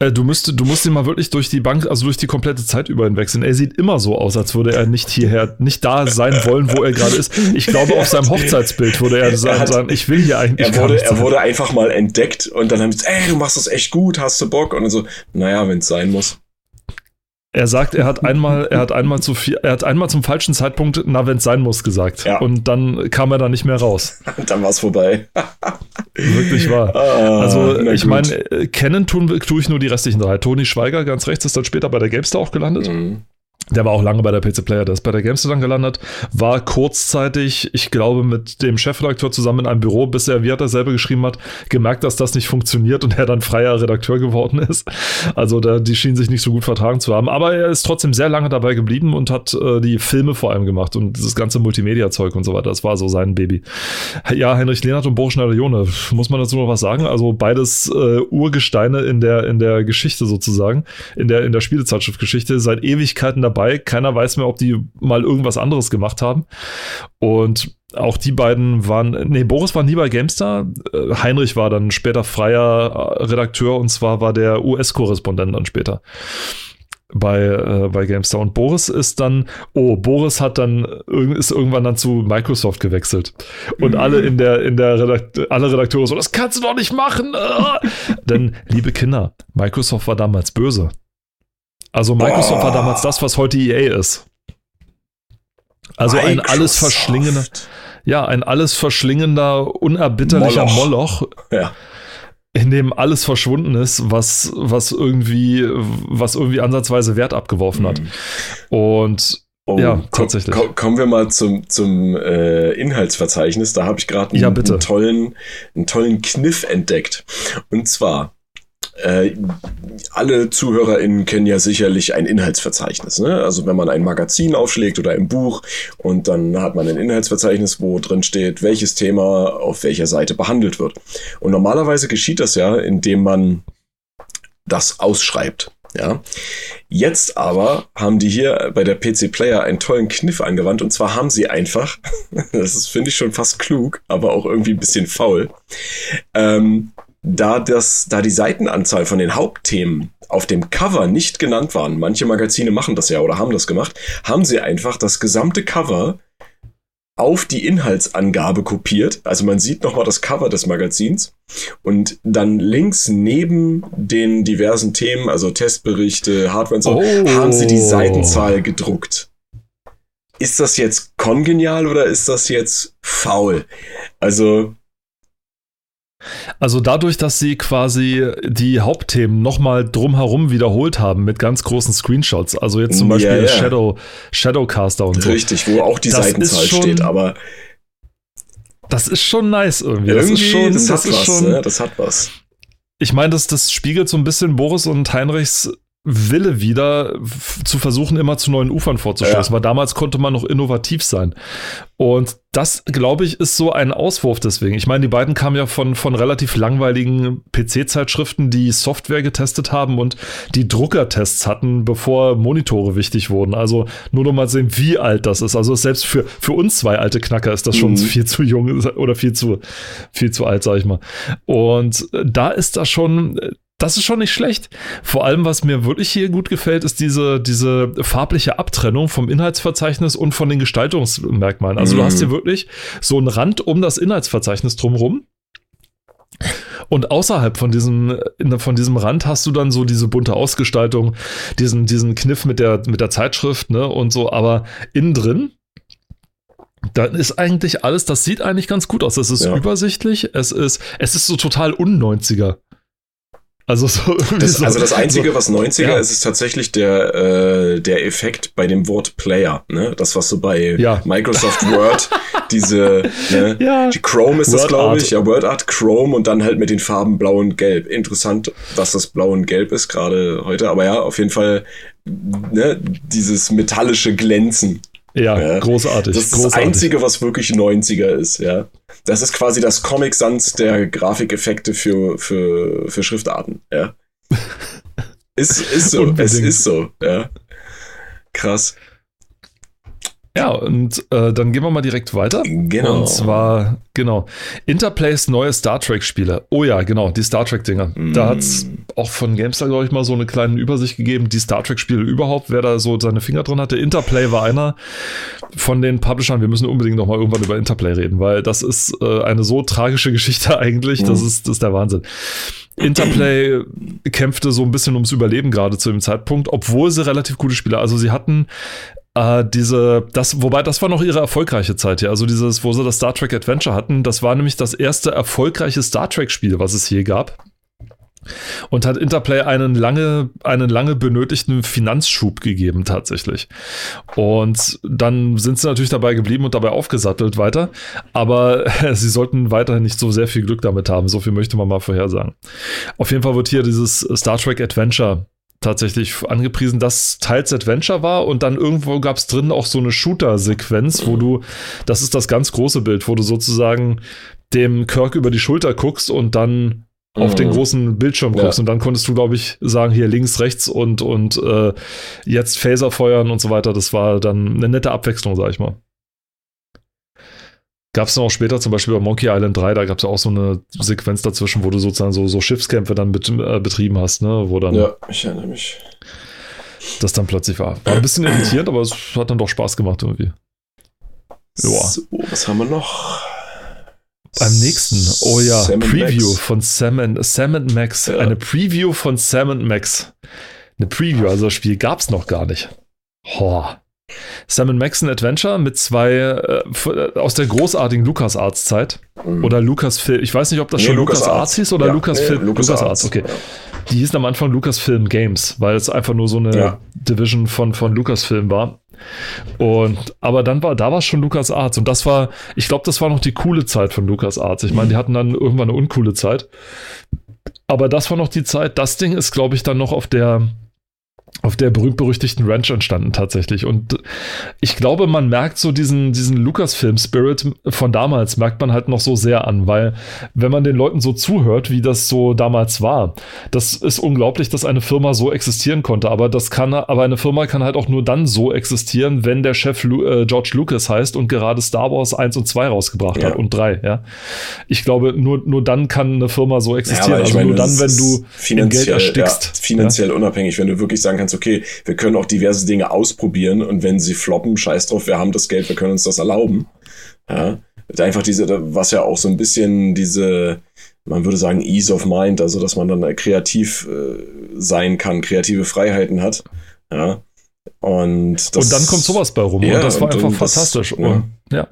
Äh, du, müsst, du musst ihn mal wirklich durch die Bank, also durch die komplette Zeit über hinwechseln. Er sieht immer so aus, als würde er nicht hierher, nicht da sein wollen, wo er gerade ist. Ich glaube, auf seinem Hochzeitsbild würde er sagen, er hat, sagen ich will hier eigentlich. Er wurde, er wurde einfach mal entdeckt und dann haben sie, ey, du machst das echt gut, hast du Bock? Und so, naja, wenn es sein muss. Er sagt, er hat einmal, er hat einmal zu viel, er hat einmal zum falschen Zeitpunkt, na, wenn es sein muss, gesagt. Ja. Und dann kam er da nicht mehr raus. dann war es vorbei. Wirklich wahr. Ah, also, ich meine, kennen tun, tue ich nur die restlichen drei. Toni Schweiger, ganz rechts, ist dann später bei der Gamestar auch gelandet. Mhm. Der war auch lange bei der PC Player, der ist bei der Gamester dann gelandet, war kurzzeitig, ich glaube, mit dem Chefredakteur zusammen in einem Büro, bis er, wie hat er selber geschrieben hat, gemerkt, dass das nicht funktioniert und er dann freier Redakteur geworden ist. Also da, die schienen sich nicht so gut vertragen zu haben. Aber er ist trotzdem sehr lange dabei geblieben und hat äh, die Filme vor allem gemacht und dieses ganze Multimedia-Zeug und so weiter. Das war so sein Baby. Ja, Heinrich Lehnert und Boris Schneider-Jone, muss man dazu noch was sagen? Also beides äh, Urgesteine in der, in der Geschichte sozusagen, in der, in der Spielezeitschriftgeschichte, seit Ewigkeiten dabei dabei. Keiner weiß mehr, ob die mal irgendwas anderes gemacht haben. Und auch die beiden waren, nee, Boris war nie bei GameStar. Äh, Heinrich war dann später freier äh, Redakteur und zwar war der US-Korrespondent dann später bei, äh, bei GameStar. Und Boris ist dann, oh, Boris hat dann, ist irgendwann dann zu Microsoft gewechselt. Und mhm. alle in der, in der Redakt alle Redakteure so, das kannst du doch nicht machen. Denn, liebe Kinder, Microsoft war damals böse. Also Microsoft Boah. war damals das, was heute EA ist. Also Microsoft. ein alles verschlingender, ja, ein alles verschlingender, unerbitterlicher Moloch. Moloch ja. In dem alles verschwunden ist, was, was irgendwie, was irgendwie ansatzweise Wert abgeworfen hat. Mhm. Und Oh, ja, tatsächlich. Komm, kommen wir mal zum, zum äh, Inhaltsverzeichnis. Da habe ich gerade einen, ja, einen, tollen, einen tollen Kniff entdeckt. Und zwar äh, alle ZuhörerInnen kennen ja sicherlich ein Inhaltsverzeichnis. Ne? Also wenn man ein Magazin aufschlägt oder ein Buch und dann hat man ein Inhaltsverzeichnis, wo drin steht, welches Thema auf welcher Seite behandelt wird. Und normalerweise geschieht das ja, indem man das ausschreibt. Ja. Jetzt aber haben die hier bei der PC Player einen tollen Kniff angewandt und zwar haben sie einfach, das finde ich schon fast klug, aber auch irgendwie ein bisschen faul, ähm, da, das, da die Seitenanzahl von den Hauptthemen auf dem Cover nicht genannt waren, manche Magazine machen das ja oder haben das gemacht, haben sie einfach das gesamte Cover auf die Inhaltsangabe kopiert. Also man sieht nochmal das Cover des Magazins und dann links neben den diversen Themen, also Testberichte, Hardware und so, oh. haben sie die Seitenzahl gedruckt. Ist das jetzt kongenial oder ist das jetzt faul? Also also dadurch, dass sie quasi die Hauptthemen nochmal drumherum wiederholt haben mit ganz großen Screenshots, also jetzt zum Beispiel ja, ja. Shadow, Shadowcaster und so. Richtig, wo auch die Seitenzahl schon, steht, aber das ist schon nice irgendwie. irgendwie das ist schon, das, das hat was, schon, ne? das hat was. Ich meine, das, das spiegelt so ein bisschen Boris und Heinrichs Wille wieder zu versuchen, immer zu neuen Ufern vorzustoßen, ja. weil damals konnte man noch innovativ sein. Und das, glaube ich, ist so ein Auswurf deswegen. Ich meine, die beiden kamen ja von, von relativ langweiligen PC-Zeitschriften, die Software getestet haben und die Druckertests hatten, bevor Monitore wichtig wurden. Also nur noch mal sehen, wie alt das ist. Also selbst für, für uns zwei alte Knacker ist das schon mhm. viel zu jung oder viel zu, viel zu alt, sag ich mal. Und da ist das schon das ist schon nicht schlecht. Vor allem, was mir wirklich hier gut gefällt, ist diese, diese farbliche Abtrennung vom Inhaltsverzeichnis und von den Gestaltungsmerkmalen. Also mhm. du hast hier wirklich so einen Rand um das Inhaltsverzeichnis drumherum. Und außerhalb von diesem, von diesem Rand hast du dann so diese bunte Ausgestaltung, diesen, diesen Kniff mit der, mit der Zeitschrift, ne, und so, aber innen drin, da ist eigentlich alles, das sieht eigentlich ganz gut aus. Es ist ja. übersichtlich, es ist, es ist so total un-90er. Also, so das, so, also das Einzige, so, was 90er ja. ist, ist tatsächlich der, äh, der Effekt bei dem Wort Player. Ne? Das, was so bei ja. Microsoft Word, diese, ne? ja. die Chrome ist Word das, glaube ich, ja, Word Art Chrome und dann halt mit den Farben Blau und Gelb. Interessant, was das Blau und Gelb ist, gerade heute. Aber ja, auf jeden Fall ne? dieses metallische Glänzen. Ja, ja, großartig. Das ist großartig. das Einzige, was wirklich 90er ist, ja. Das ist quasi das Comic Sans der Grafikeffekte für, für, für Schriftarten, ja. ist, ist so, es ist so, ja. Krass. Ja, und äh, dann gehen wir mal direkt weiter. Genau. Und zwar, genau, Interplays neue Star Trek-Spiele. Oh ja, genau, die Star Trek-Dinger. Mm. Da hat es auch von GameStar, glaube ich, mal so eine kleine Übersicht gegeben, die Star Trek-Spiele überhaupt, wer da so seine Finger drin hatte. Interplay war einer von den Publishern. Wir müssen unbedingt noch mal irgendwann über Interplay reden, weil das ist äh, eine so tragische Geschichte eigentlich. Mm. Das, ist, das ist der Wahnsinn. Interplay kämpfte so ein bisschen ums Überleben gerade zu dem Zeitpunkt, obwohl sie relativ gute Spiele. Also sie hatten äh, diese, das, wobei das war noch ihre erfolgreiche Zeit hier. Also dieses, wo sie das Star Trek Adventure hatten, das war nämlich das erste erfolgreiche Star Trek-Spiel, was es je gab. Und hat Interplay einen lange, einen lange benötigten Finanzschub gegeben, tatsächlich. Und dann sind sie natürlich dabei geblieben und dabei aufgesattelt weiter. Aber sie sollten weiterhin nicht so sehr viel Glück damit haben. So viel möchte man mal vorhersagen. Auf jeden Fall wird hier dieses Star Trek Adventure tatsächlich angepriesen, dass teils Adventure war und dann irgendwo gab es drin auch so eine Shooter-Sequenz, wo du, das ist das ganz große Bild, wo du sozusagen dem Kirk über die Schulter guckst und dann auf den mhm. großen Bildschirm guckst ja. und dann konntest du, glaube ich, sagen, hier links, rechts und, und äh, jetzt Phaser feuern und so weiter. Das war dann eine nette Abwechslung, sag ich mal. Gab es dann auch später zum Beispiel bei Monkey Island 3, da gab es ja auch so eine Sequenz dazwischen, wo du sozusagen so, so Schiffskämpfe dann bet, äh, betrieben hast, ne? Wo dann. Ja, ich erinnere mich. Das dann plötzlich war. War ein bisschen irritierend, aber es hat dann doch Spaß gemacht irgendwie. Ja. So, was haben wir noch? Beim nächsten, oh ja, Sam Preview Max. von Sam, Sam Max. Ja. Eine Preview von Sam Max. Eine Preview, also das Spiel gab es noch gar nicht. Boah. Sam Max ein Adventure mit zwei äh, äh aus der großartigen LucasArts-Zeit. Mhm. Oder Lucasfilm. Ich weiß nicht, ob das nee, schon LucasArts hieß oder ja, Lucasfilm. Nee, Lucas, Lucas Arts, okay. Ja. Die hießen am Anfang Lucasfilm Games, weil es einfach nur so eine ja. Division von, von Lucasfilm war. Und aber dann war, da war es schon LucasArts und das war, ich glaube, das war noch die coole Zeit von LucasArts. Ich meine, die hatten dann irgendwann eine uncoole Zeit. Aber das war noch die Zeit. Das Ding ist, glaube ich, dann noch auf der auf der berühmt-berüchtigten Ranch entstanden tatsächlich. Und ich glaube, man merkt so diesen, diesen Lucasfilm-Spirit von damals, merkt man halt noch so sehr an, weil wenn man den Leuten so zuhört, wie das so damals war, das ist unglaublich, dass eine Firma so existieren konnte. Aber das kann, aber eine Firma kann halt auch nur dann so existieren, wenn der Chef Lu äh, George Lucas heißt und gerade Star Wars 1 und 2 rausgebracht ja. hat und 3, ja. Ich glaube, nur, nur dann kann eine Firma so existieren. Ja, also meine, nur dann, wenn du in Geld erstickst. Ja, finanziell unabhängig, wenn du wirklich sagen kannst, okay, wir können auch diverse Dinge ausprobieren und wenn sie floppen, scheiß drauf, wir haben das Geld, wir können uns das erlauben. Ja, einfach diese, was ja auch so ein bisschen diese, man würde sagen, Ease of Mind, also dass man dann kreativ äh, sein kann, kreative Freiheiten hat. Ja. Und, das, und dann kommt sowas bei rum. Ja, und das war und, einfach und fantastisch. Das, ja. Ja,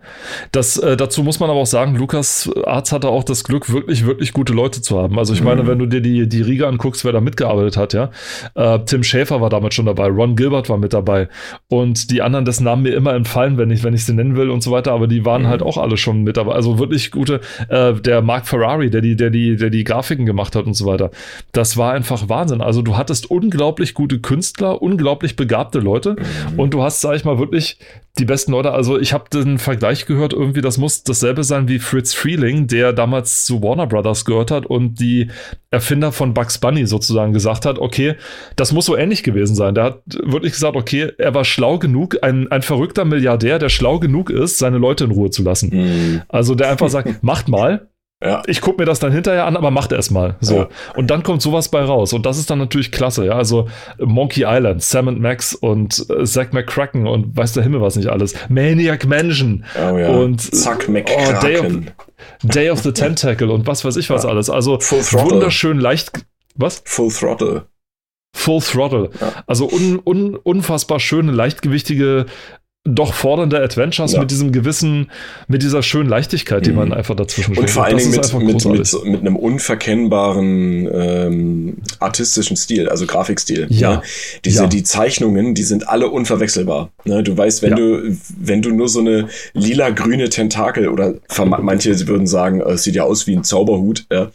das, äh, dazu muss man aber auch sagen, Lukas Arzt hatte auch das Glück, wirklich, wirklich gute Leute zu haben. Also ich meine, mhm. wenn du dir die, die Riga anguckst, wer da mitgearbeitet hat, ja. Äh, Tim Schäfer war damals schon dabei, Ron Gilbert war mit dabei und die anderen, dessen Namen mir immer entfallen, wenn ich, wenn ich sie nennen will und so weiter, aber die waren mhm. halt auch alle schon mit dabei. Also wirklich gute, äh, der Mark Ferrari, der die, der die, der die Grafiken gemacht hat und so weiter. Das war einfach Wahnsinn. Also du hattest unglaublich gute Künstler, unglaublich begabte Leute mhm. und du hast, sag ich mal, wirklich die besten Leute. Also ich habe den Vergleich gehört, irgendwie, das muss dasselbe sein wie Fritz Freeling, der damals zu Warner Brothers gehört hat und die Erfinder von Bugs Bunny sozusagen gesagt hat, okay, das muss so ähnlich gewesen sein. Der hat wirklich gesagt, okay, er war schlau genug, ein, ein verrückter Milliardär, der schlau genug ist, seine Leute in Ruhe zu lassen. Mhm. Also der einfach sagt, macht mal, ja. Ich gucke mir das dann hinterher an, aber macht erst mal. So. Ja. Und dann kommt sowas bei raus. Und das ist dann natürlich klasse. Ja, also Monkey Island, Sam and Max und äh, Zack McCracken und weiß der Himmel was nicht alles. Maniac Mansion. Oh ja. Und Zack McCracken. Oh, Day, of, Day of the Tentacle und was weiß ich was ja. alles. Also wunderschön leicht. Was? Full Throttle. Full Throttle. Ja. Also un, un, unfassbar schöne, leichtgewichtige doch fordernde Adventures ja. mit diesem gewissen, mit dieser schönen Leichtigkeit, die mhm. man einfach dazwischen Und vor allen Dingen mit, mit, mit, mit, einem unverkennbaren ähm, artistischen Stil, also Grafikstil. Ja. Ne? Diese, ja. Die Zeichnungen, die sind alle unverwechselbar. Ne? Du weißt, wenn ja. du, wenn du nur so eine lila-grüne Tentakel oder manche würden sagen, es sieht ja aus wie ein Zauberhut, ja.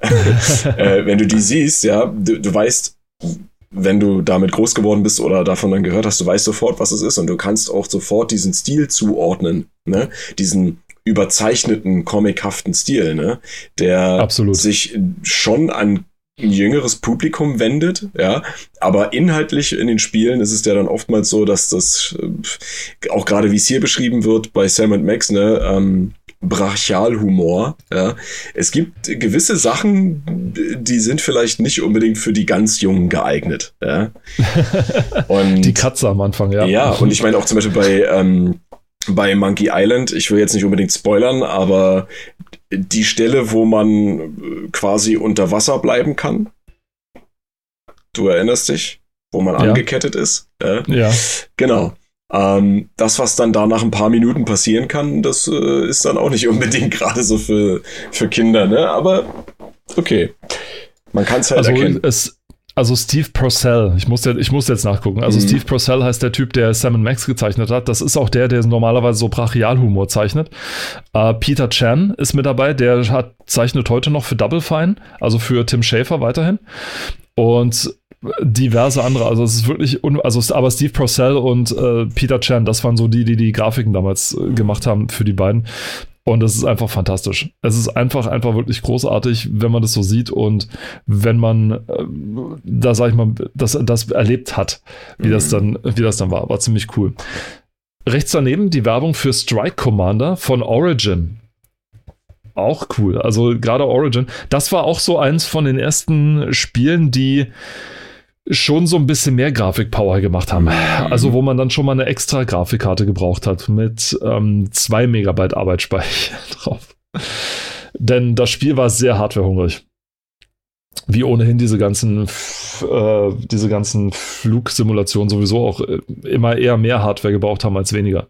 äh, wenn du die siehst, ja, du, du weißt, wenn du damit groß geworden bist oder davon dann gehört hast, du weißt sofort, was es ist und du kannst auch sofort diesen Stil zuordnen, ne? Diesen überzeichneten, comichaften Stil, ne? Der Absolut. sich schon an ein jüngeres Publikum wendet, ja, aber inhaltlich in den Spielen ist es ja dann oftmals so, dass das äh, auch gerade wie es hier beschrieben wird bei Sam Max, ne, ähm, Brachialhumor. Ja. Es gibt gewisse Sachen, die sind vielleicht nicht unbedingt für die ganz Jungen geeignet. Ja. Und, die Katze am Anfang, ja. Ja, und ich meine auch zum Beispiel bei, ähm, bei Monkey Island, ich will jetzt nicht unbedingt spoilern, aber die Stelle, wo man quasi unter Wasser bleiben kann, du erinnerst dich, wo man ja. angekettet ist. Ja. ja. Genau. Ähm, das, was dann da nach ein paar Minuten passieren kann, das äh, ist dann auch nicht unbedingt gerade so für, für Kinder, ne? Aber okay. Man kann es halt also erkennen. Es, also Steve Purcell, ich muss, jetzt, ich muss jetzt nachgucken. Also mhm. Steve Purcell heißt der Typ, der Sam Max gezeichnet hat. Das ist auch der, der normalerweise so Brachialhumor zeichnet. Uh, Peter Chan ist mit dabei, der hat, zeichnet heute noch für Double Fine, also für Tim Schafer weiterhin. Und diverse andere. Also es ist wirklich, also aber Steve Purcell und äh, Peter Chan, das waren so die, die die Grafiken damals äh, gemacht haben für die beiden. Und es ist einfach fantastisch. Es ist einfach, einfach wirklich großartig, wenn man das so sieht und wenn man äh, da, sag ich mal, das, das erlebt hat, wie mhm. das dann, wie das dann war. War ziemlich cool. Rechts daneben die Werbung für Strike Commander von Origin. Auch cool. Also gerade Origin. Das war auch so eins von den ersten Spielen, die schon so ein bisschen mehr Grafikpower gemacht haben. Mhm. Also wo man dann schon mal eine extra Grafikkarte gebraucht hat mit ähm, 2 Megabyte Arbeitsspeicher drauf. Denn das Spiel war sehr hardwarehungrig. Wie ohnehin diese ganzen, äh, diese ganzen Flugsimulationen sowieso auch äh, immer eher mehr Hardware gebraucht haben als weniger.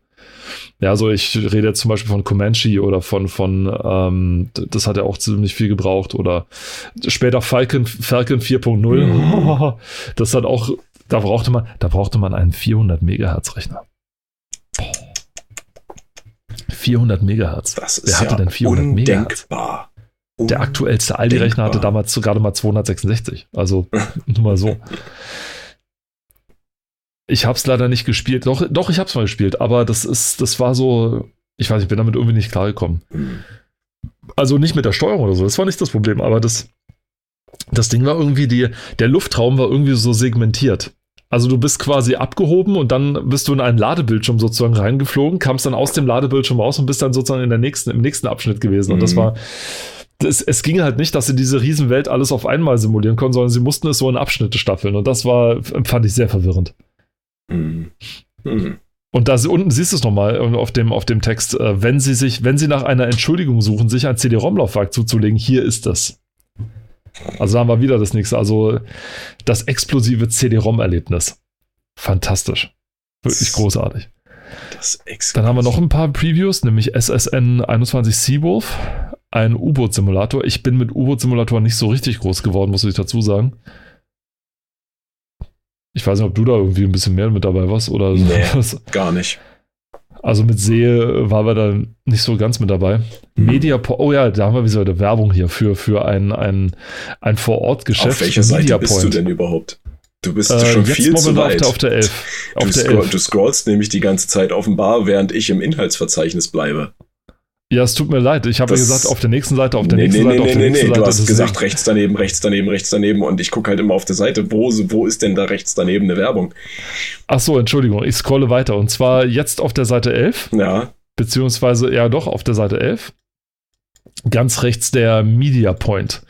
Ja, also ich rede jetzt zum Beispiel von Comanche oder von, von ähm, das hat ja auch ziemlich viel gebraucht oder später Falcon, Falcon 4.0. Mhm. Das hat auch, da brauchte man, da brauchte man einen 400 Megahertz Rechner. 400 Megahertz. Das ist Wer hatte ja denn 400 undenkbar. Megahertz? Der aktuellste Aldi-Rechner hatte damals gerade mal 266. Also nur mal so. Ich habe es leider nicht gespielt. Doch, doch ich habe es mal gespielt, aber das ist, das war so, ich weiß, ich bin damit irgendwie nicht klargekommen. Also nicht mit der Steuerung oder so, das war nicht das Problem, aber das, das Ding war irgendwie, die, der Luftraum war irgendwie so segmentiert. Also du bist quasi abgehoben und dann bist du in einen Ladebildschirm sozusagen reingeflogen, kamst dann aus dem Ladebildschirm raus und bist dann sozusagen in der nächsten, im nächsten Abschnitt gewesen. Und das mhm. war, das, es ging halt nicht, dass sie diese Riesenwelt alles auf einmal simulieren konnten, sondern sie mussten es so in Abschnitte staffeln. Und das war, fand ich sehr verwirrend. Mhm. Mhm. Und da unten siehst du es nochmal auf dem, auf dem Text, äh, wenn Sie sich, wenn Sie nach einer Entschuldigung suchen, sich ein CD-ROM-Laufwerk zuzulegen, hier ist das. Also da haben wir wieder das nächste. Also das explosive CD-ROM-Erlebnis. Fantastisch. Wirklich großartig. Dann haben wir noch ein paar Previews, nämlich SSN 21 Seawolf, ein U-Boot-Simulator. Ich bin mit U-Boot-Simulatoren nicht so richtig groß geworden, muss ich dazu sagen. Ich weiß nicht, ob du da irgendwie ein bisschen mehr mit dabei warst oder nee, was. gar nicht. Also mit Sehe war wir da nicht so ganz mit dabei. Mhm. Media, oh ja, da haben wir wieder eine Werbung hier für, für ein, ein, ein Vor-Ort-Geschäft. Auf welcher Seite Media bist Point. du denn überhaupt? Du bist äh, schon viel zu weit. Auf der, auf der 11. Auf du, der scroll, 11. du scrollst nämlich die ganze Zeit offenbar, während ich im Inhaltsverzeichnis bleibe. Ja, es tut mir leid. Ich habe ja gesagt, auf der nächsten Seite, auf der nee, nächsten nee, Seite, nee, auf der nee, nächsten nee. Seite. Du hast gesagt, rechts daneben, rechts daneben, rechts daneben und ich gucke halt immer auf der Seite, wo, wo ist denn da rechts daneben eine Werbung? Ach so, Entschuldigung, ich scrolle weiter und zwar jetzt auf der Seite 11. Ja. Beziehungsweise, ja doch, auf der Seite 11. Ganz rechts der Media Point.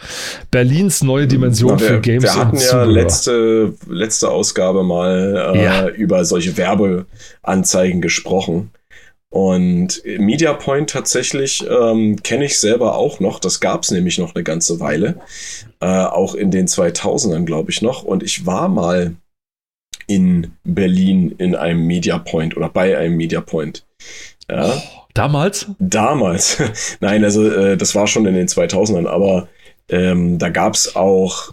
Berlins neue Dimension Na, wir, für Games Wir hatten ja letzte, letzte Ausgabe mal äh, ja. über solche Werbeanzeigen gesprochen. Und MediaPoint tatsächlich ähm, kenne ich selber auch noch. Das gab es nämlich noch eine ganze Weile. Äh, auch in den 2000ern, glaube ich, noch. Und ich war mal in Berlin in einem MediaPoint oder bei einem MediaPoint. Ja. Oh, damals? Damals. Nein, also äh, das war schon in den 2000ern. Aber ähm, da gab es auch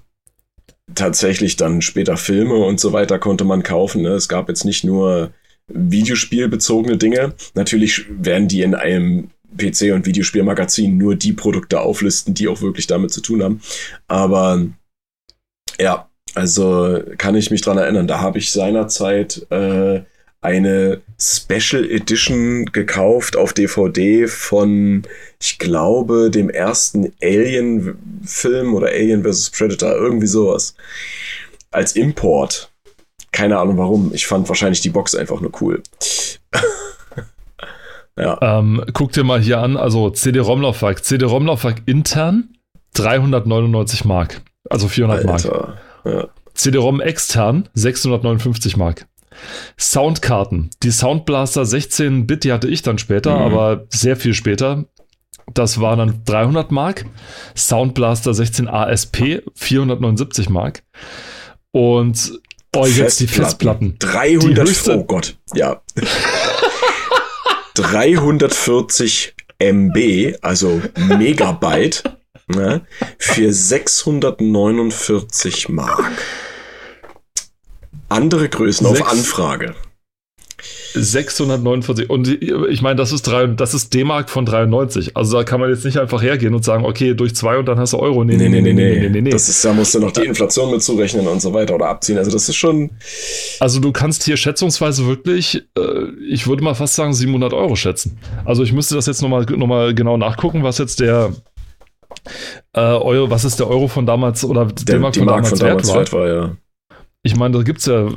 tatsächlich dann später Filme und so weiter konnte man kaufen. Ne? Es gab jetzt nicht nur Videospielbezogene Dinge. Natürlich werden die in einem PC- und Videospielmagazin nur die Produkte auflisten, die auch wirklich damit zu tun haben. Aber ja, also kann ich mich dran erinnern, da habe ich seinerzeit äh, eine Special Edition gekauft auf DVD von, ich glaube, dem ersten Alien-Film oder Alien vs. Predator, irgendwie sowas. Als Import. Keine Ahnung warum. Ich fand wahrscheinlich die Box einfach nur cool. ja. Ähm, guck dir mal hier an, also CD-ROM-Laufwerk. CD-ROM-Laufwerk intern 399 Mark. Also 400 Alter. Mark. Ja. CD-ROM extern 659 Mark. Soundkarten. Die Soundblaster 16-Bit, die hatte ich dann später, mhm. aber sehr viel später. Das waren dann 300 Mark. Soundblaster 16 ASP 479 Mark. Und Oh, jetzt die Festplatten. 300, die oh Gott, ja. 340 MB, also Megabyte, ne, für 649 Mark. Andere Größen Sechs. auf Anfrage. 649. Und ich meine, das ist, das ist D-Mark von 93. Also da kann man jetzt nicht einfach hergehen und sagen, okay, durch zwei und dann hast du Euro. Nee, nee, nee, nee, nee. nee, nee, nee. Das ist, da musst du noch die Inflation mit zurechnen und so weiter oder abziehen. Also das ist schon. Also du kannst hier schätzungsweise wirklich, äh, ich würde mal fast sagen, 700 Euro schätzen. Also ich müsste das jetzt nochmal noch mal genau nachgucken, was jetzt der äh, Euro, was ist der Euro von damals oder der D-Mark von, damals, von damals wert war. Wert war ja. Ich meine, da gibt's ja,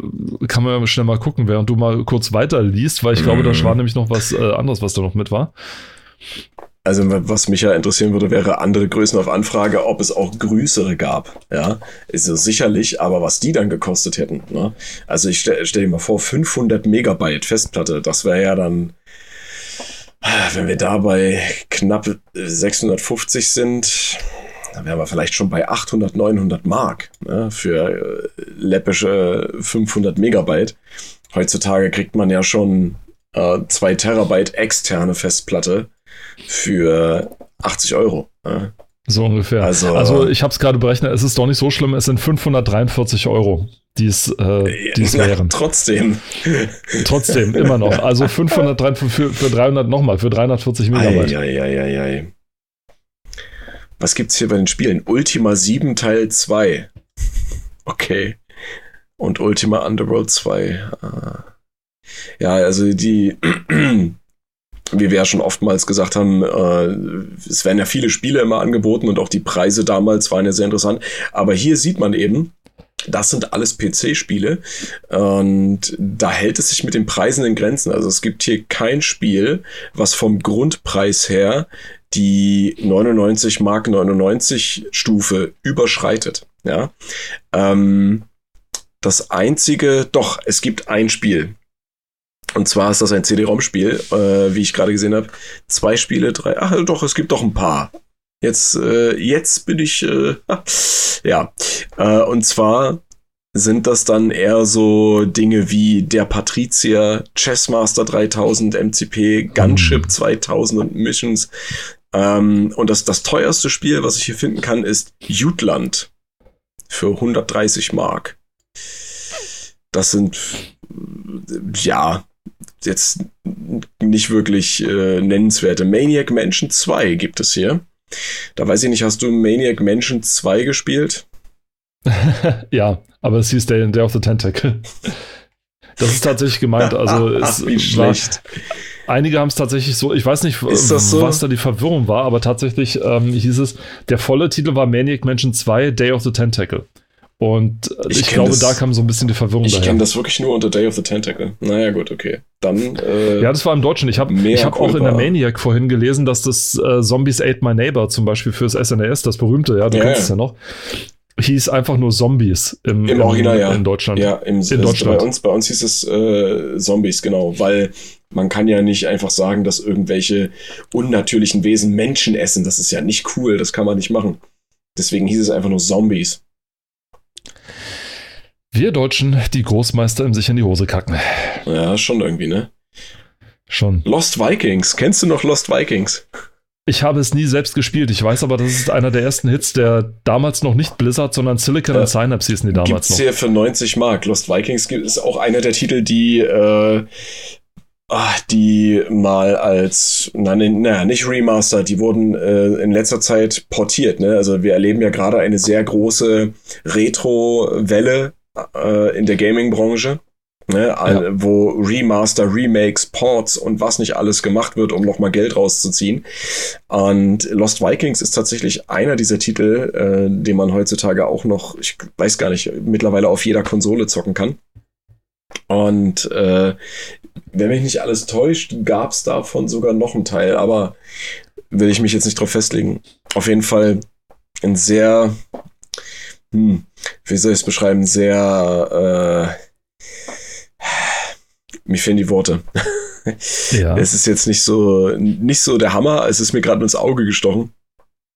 kann man ja schnell mal gucken, während du mal kurz weiter liest, weil ich glaube, da mhm. war nämlich noch was äh, anderes, was da noch mit war. Also, was mich ja interessieren würde, wäre andere Größen auf Anfrage, ob es auch größere gab. Ja, ist es sicherlich, aber was die dann gekostet hätten. Ne? Also, ich stelle stell dir mal vor, 500 Megabyte Festplatte, das wäre ja dann, wenn wir da bei knapp 650 sind, dann wären wir vielleicht schon bei 800, 900 Mark ne, für äh, läppische 500 Megabyte. Heutzutage kriegt man ja schon äh, 2 Terabyte externe Festplatte für 80 Euro. Ne? So ungefähr. Also, also ich habe es gerade berechnet, es ist doch nicht so schlimm, es sind 543 Euro, die es äh, die's wären. Trotzdem. Trotzdem, immer noch. Also 503 für, für 300 nochmal, für 340 Megabyte. Ei, ei, ei, ei. Was gibt's hier bei den Spielen? Ultima 7 Teil 2. Okay. Und Ultima Underworld 2. Ah. Ja, also die, wie wir ja schon oftmals gesagt haben, äh, es werden ja viele Spiele immer angeboten und auch die Preise damals waren ja sehr interessant. Aber hier sieht man eben, das sind alles PC-Spiele und da hält es sich mit den Preisen in Grenzen. Also es gibt hier kein Spiel, was vom Grundpreis her die 99 Mark 99 Stufe überschreitet. Ja. Ähm, das einzige, doch, es gibt ein Spiel. Und zwar ist das ein CD-ROM-Spiel, äh, wie ich gerade gesehen habe. Zwei Spiele, drei. Ach doch, es gibt doch ein paar. Jetzt, äh, jetzt bin ich, äh, ja. Äh, und zwar sind das dann eher so Dinge wie der Patrizier, Chessmaster 3000, MCP, Gunship 2000 und Missions. Ähm, und das, das teuerste Spiel, was ich hier finden kann, ist Jutland für 130 Mark. Das sind, ja, jetzt nicht wirklich äh, nennenswerte. Maniac Mansion 2 gibt es hier. Da weiß ich nicht, hast du Maniac Mansion 2 gespielt? ja, aber es hieß Day, Day of the Tentacle. Das ist tatsächlich gemeint. Also es Wie schlecht. War, einige haben es tatsächlich so, ich weiß nicht, so? was da die Verwirrung war, aber tatsächlich ähm, hieß es, der volle Titel war Maniac Mansion 2 Day of the Tentacle. Und ich, ich glaube, das, da kam so ein bisschen die Verwirrung ich daher. Ich kenne das wirklich nur unter Day of the Tentacle. Naja, gut, okay. Dann. Äh, ja, das war im Deutschen. Ich habe hab auch in der Maniac vorhin gelesen, dass das äh, Zombies Ate My Neighbor zum Beispiel fürs SNES, das berühmte, ja, du ja, kennst es ja noch, hieß einfach nur Zombies im, Im Original, ja. in Deutschland. Ja, im, in Deutschland. Bei uns, bei uns hieß es äh, Zombies, genau, weil man kann ja nicht einfach sagen, dass irgendwelche unnatürlichen Wesen Menschen essen. Das ist ja nicht cool, das kann man nicht machen. Deswegen hieß es einfach nur Zombies. Wir Deutschen, die Großmeister im sich in die Hose kacken. Ja, schon irgendwie, ne? Schon. Lost Vikings. Kennst du noch Lost Vikings? Ich habe es nie selbst gespielt. Ich weiß aber, das ist einer der ersten Hits, der damals noch nicht Blizzard, sondern Silicon and Synapse hießen die damals Gibt's noch. hier für 90 Mark. Lost Vikings ist auch einer der Titel, die, äh, ah, die mal als, nein, naja, nicht Remaster, die wurden äh, in letzter Zeit portiert. Ne? Also wir erleben ja gerade eine sehr große Retro-Welle äh, in der Gaming-Branche. Ne, all- wo Remaster, Remakes, Ports und was nicht alles gemacht wird, um nochmal Geld rauszuziehen. Und Lost Vikings ist tatsächlich einer dieser Titel, äh, den man heutzutage auch noch, ich weiß gar nicht, mittlerweile auf jeder Konsole zocken kann. Und äh, wenn mich nicht alles täuscht, gab es davon sogar noch einen Teil, aber will ich mich jetzt nicht drauf festlegen. Auf jeden Fall ein sehr, hm, wie soll ich es beschreiben, sehr, äh, mir fehlen die Worte. Ja. Es ist jetzt nicht so, nicht so der Hammer. Es ist mir gerade ins Auge gestochen,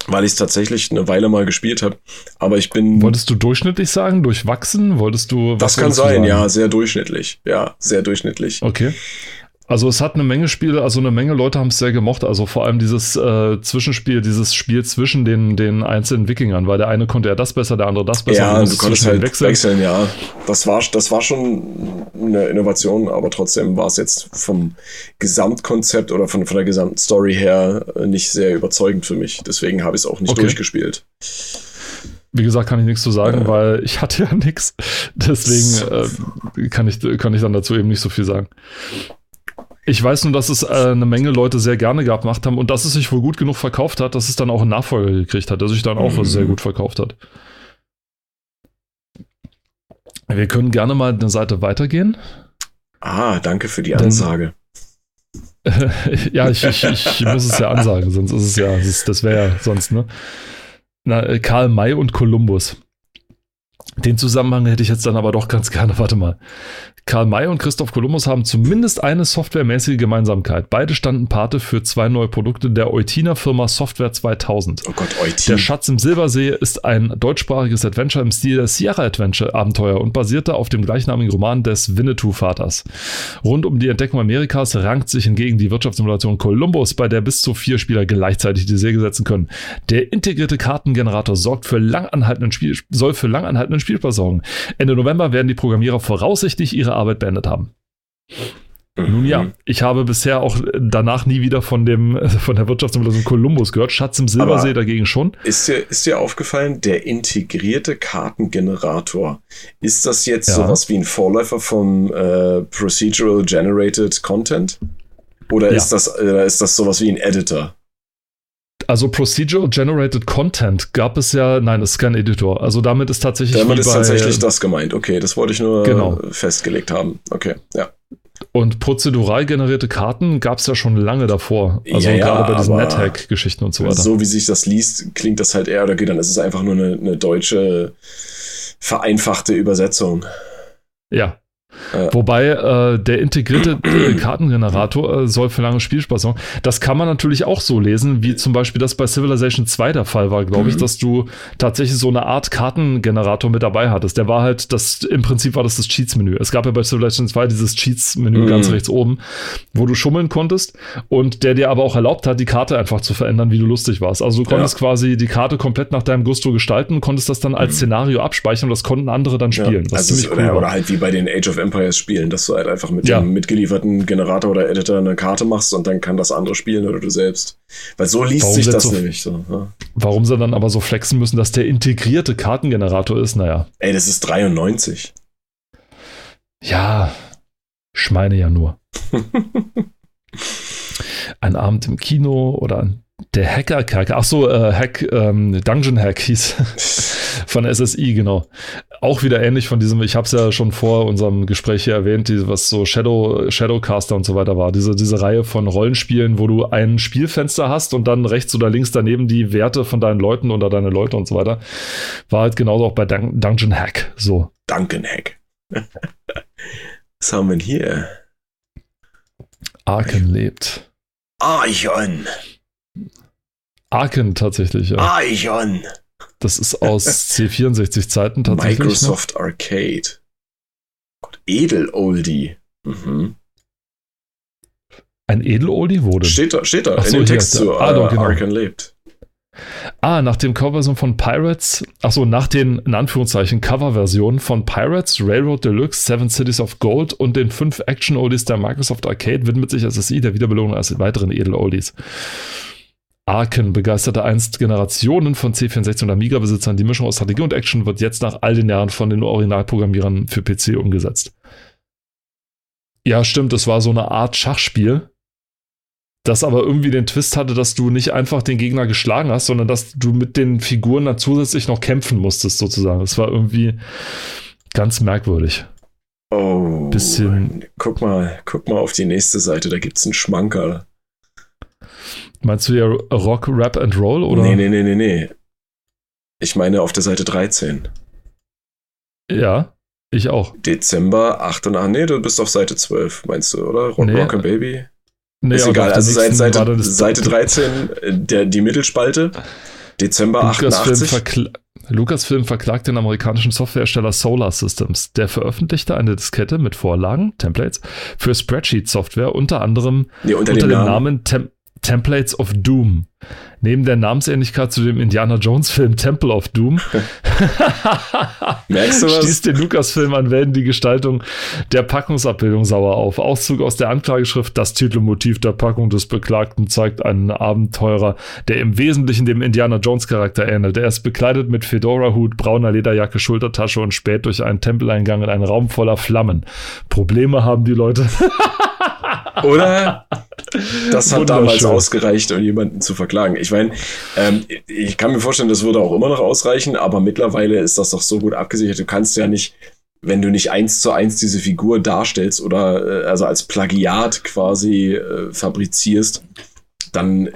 weil ich es tatsächlich eine Weile mal gespielt habe. Aber ich bin. Wolltest du durchschnittlich sagen? Durchwachsen? Wolltest du. das kann sein, ja, sehr durchschnittlich. Ja, sehr durchschnittlich. Okay. Also es hat eine Menge Spiele, also eine Menge Leute haben es sehr gemocht. Also vor allem dieses äh, Zwischenspiel, dieses Spiel zwischen den, den einzelnen Wikingern, weil der eine konnte ja das besser, der andere das besser. Ja, du konntest halt wechseln. ja. Das war, das war schon eine Innovation, aber trotzdem war es jetzt vom Gesamtkonzept oder von, von der gesamten Story her äh, nicht sehr überzeugend für mich. Deswegen habe ich es auch nicht Okay. durchgespielt. Wie gesagt, kann ich nichts zu sagen, Äh. weil ich hatte ja nichts. Deswegen äh, kann, ich, kann ich dann dazu eben nicht so viel sagen. Ich weiß nur, dass es äh, eine Menge Leute sehr gerne gemacht haben und dass es sich wohl gut genug verkauft hat, dass es dann auch einen Nachfolger gekriegt hat, der sich dann auch Mhm. sehr gut verkauft hat. Wir können gerne mal eine Seite weitergehen. Ah, danke für die Dann- Ansage. ja, ich, ich, ich muss es ja ansagen, sonst ist es ja, das wäre ja sonst, ne? Na, äh, Karl May und Kolumbus. Den Zusammenhang hätte ich jetzt dann aber doch ganz gerne, warte mal. Karl May und Christoph Kolumbus haben zumindest eine softwaremäßige Gemeinsamkeit. Beide standen Pate für zwei neue Produkte der Eutiner Firma Software 2000. Oh Gott, Eutin. Der Schatz im Silbersee ist ein deutschsprachiges Adventure im Stil der Sierra Adventure Abenteuer und basierte auf dem gleichnamigen Roman des Winnetou-Vaters. Rund um die Entdeckung Amerikas rankt sich hingegen die Wirtschaftssimulation Columbus, bei der bis zu vier Spieler gleichzeitig die Segel setzen können. Der integrierte Kartengenerator sorgt für langanhaltenden Spiel, soll für langanhaltenden Spielspaß sorgen. Ende November werden die Programmierer voraussichtlich ihre Arbeit beendet haben. Nun ja, Mhm. ich habe bisher auch danach nie wieder von dem von der Wirtschaftssimulation Columbus gehört. Schatz im Silbersee Aber- dagegen schon. Ist dir, ist dir aufgefallen, der integrierte Kartengenerator, ist das jetzt Ja. sowas wie ein Vorläufer vom äh, Procedural Generated Content? Oder Ja. ist, das, äh, ist das sowas wie ein Editor? Also Procedural Generated Content gab es ja, nein, das ist kein Editor. Also damit ist tatsächlich Damit ist tatsächlich das gemeint. Okay, das wollte ich nur Genau. festgelegt haben. Okay, ja. und prozedural generierte Karten gab es ja schon lange davor. Also Ja, ja, gerade bei diesen NetHack-Geschichten und so weiter. So wie sich das liest, klingt das halt eher, oder geht, dann ist es einfach nur eine, eine deutsche vereinfachte Übersetzung. Ja. Ja. Wobei äh, der integrierte Kartengenerator äh, soll für lange Spielspaß sorgen. Das kann man natürlich auch so lesen, wie zum Beispiel das bei Civilization 2 der Fall war, glaube ich, mhm. dass du tatsächlich so eine Art Kartengenerator mit dabei hattest. Der war halt, das im Prinzip war das das Cheats-Menü. Es gab ja bei Civilization 2 dieses Cheats-Menü mhm. ganz rechts oben, wo du schummeln konntest und der dir aber auch erlaubt hat, die Karte einfach zu verändern, wie du lustig warst. Also du konntest ja. quasi die Karte komplett nach deinem Gusto gestalten, konntest das dann als mhm. Szenario abspeichern und das konnten andere dann spielen. Ja. Also ist, cool oder, oder, halt wie bei den Age of Empires Spielen, dass du halt einfach mit ja. dem mitgelieferten Generator oder Editor eine Karte machst und dann kann das andere spielen oder du selbst. Weil so liest warum sich das so, nämlich so. Ja. Warum sie dann aber so flexen müssen, dass der integrierte Kartengenerator ist, naja. Ey, das ist 93. Ja, Schmeine ja nur. ein Abend im Kino oder ein der Hacker-Kerker, ach so, äh, Hack, ähm, Dungeon Hack hieß von SSI, genau. Auch wieder ähnlich von diesem, ich habe es ja schon vor unserem Gespräch hier erwähnt, die, was so Shadow, Shadowcaster und so weiter war. Diese, diese Reihe von Rollenspielen, wo du ein Spielfenster hast und dann rechts oder links daneben die Werte von deinen Leuten oder deine Leute und so weiter. War halt genauso auch bei Dun Dungeon Hack, so. Dungeon Hack. was haben wir denn hier? Arken lebt. Archon. Arken tatsächlich, ja. Archon. Das ist aus C64-Zeiten tatsächlich. Ne? Microsoft ne? Arcade. Gott, Edel-Oldie. Mhm. Ein Edel-Oldie wurde. Steht da, steht da Ach in so, dem Text zu ah, uh, genau. Arkan lebt. Ah, nach dem Coverversion von Pirates, achso, nach den, in Anführungszeichen, Coverversionen von Pirates, Railroad Deluxe, Seven Cities of Gold und den fünf Action-Oldies der Microsoft Arcade widmet sich SSI der Wiederbelohnung als weiteren Edel-Oldies. Arken begeisterte einst Generationen von C64 und Amiga-Besitzern. Die Mischung aus Strategie und Action wird jetzt nach all den Jahren von den Originalprogrammierern für PC umgesetzt. Ja, stimmt, es war so eine Art Schachspiel, das aber irgendwie den Twist hatte, dass du nicht einfach den Gegner geschlagen hast, sondern dass du mit den Figuren dann zusätzlich noch kämpfen musstest, sozusagen. Es war irgendwie ganz merkwürdig. Oh. Bisschen. Guck mal, guck mal auf die nächste Seite, da gibt es einen Schmankerl. Meinst du ja Rock, Rap and Roll oder? Nee, nee, nee, nee, nee. Ich meine auf der Seite 13. Ja, ich auch. Dezember 8 und 8. Nee, du bist auf Seite 12, meinst du, oder? Rock, nee. Rock and Baby? Nee, ist egal. Also Seite, Seite, Seite 13, der, die Mittelspalte. Dezember Lucasfilm 88. Verkl Lucasfilm verklagt den amerikanischen Softwarehersteller Solar Systems. Der veröffentlichte eine Diskette mit Vorlagen, Templates, für Spreadsheet-Software, unter anderem nee, unter, unter dem, dem, Namen, Namen Tem Templates of Doom. Neben der Namensähnlichkeit zu dem Indiana Jones Film Temple of Doom Merkst du was? stieß den Lukas-Film an Wellen die Gestaltung der Packungsabbildung sauer auf. Auszug aus der Anklageschrift Das Titelmotiv der Packung des Beklagten zeigt einen Abenteurer, der im Wesentlichen dem Indiana Jones Charakter ähnelt. Er ist bekleidet mit Fedora-Hut, brauner Lederjacke, Schultertasche und späht durch einen Tempeleingang in einen Raum voller Flammen. Probleme haben die Leute. Oder? Das hat damals ausgereicht, um jemanden zu verklagen. Ich meine, ähm, ich kann mir vorstellen, das würde auch immer noch ausreichen, aber mittlerweile ist das doch so gut abgesichert. Du kannst ja nicht, wenn du nicht eins zu eins diese Figur darstellst oder äh, also als Plagiat quasi äh, fabrizierst, dann äh,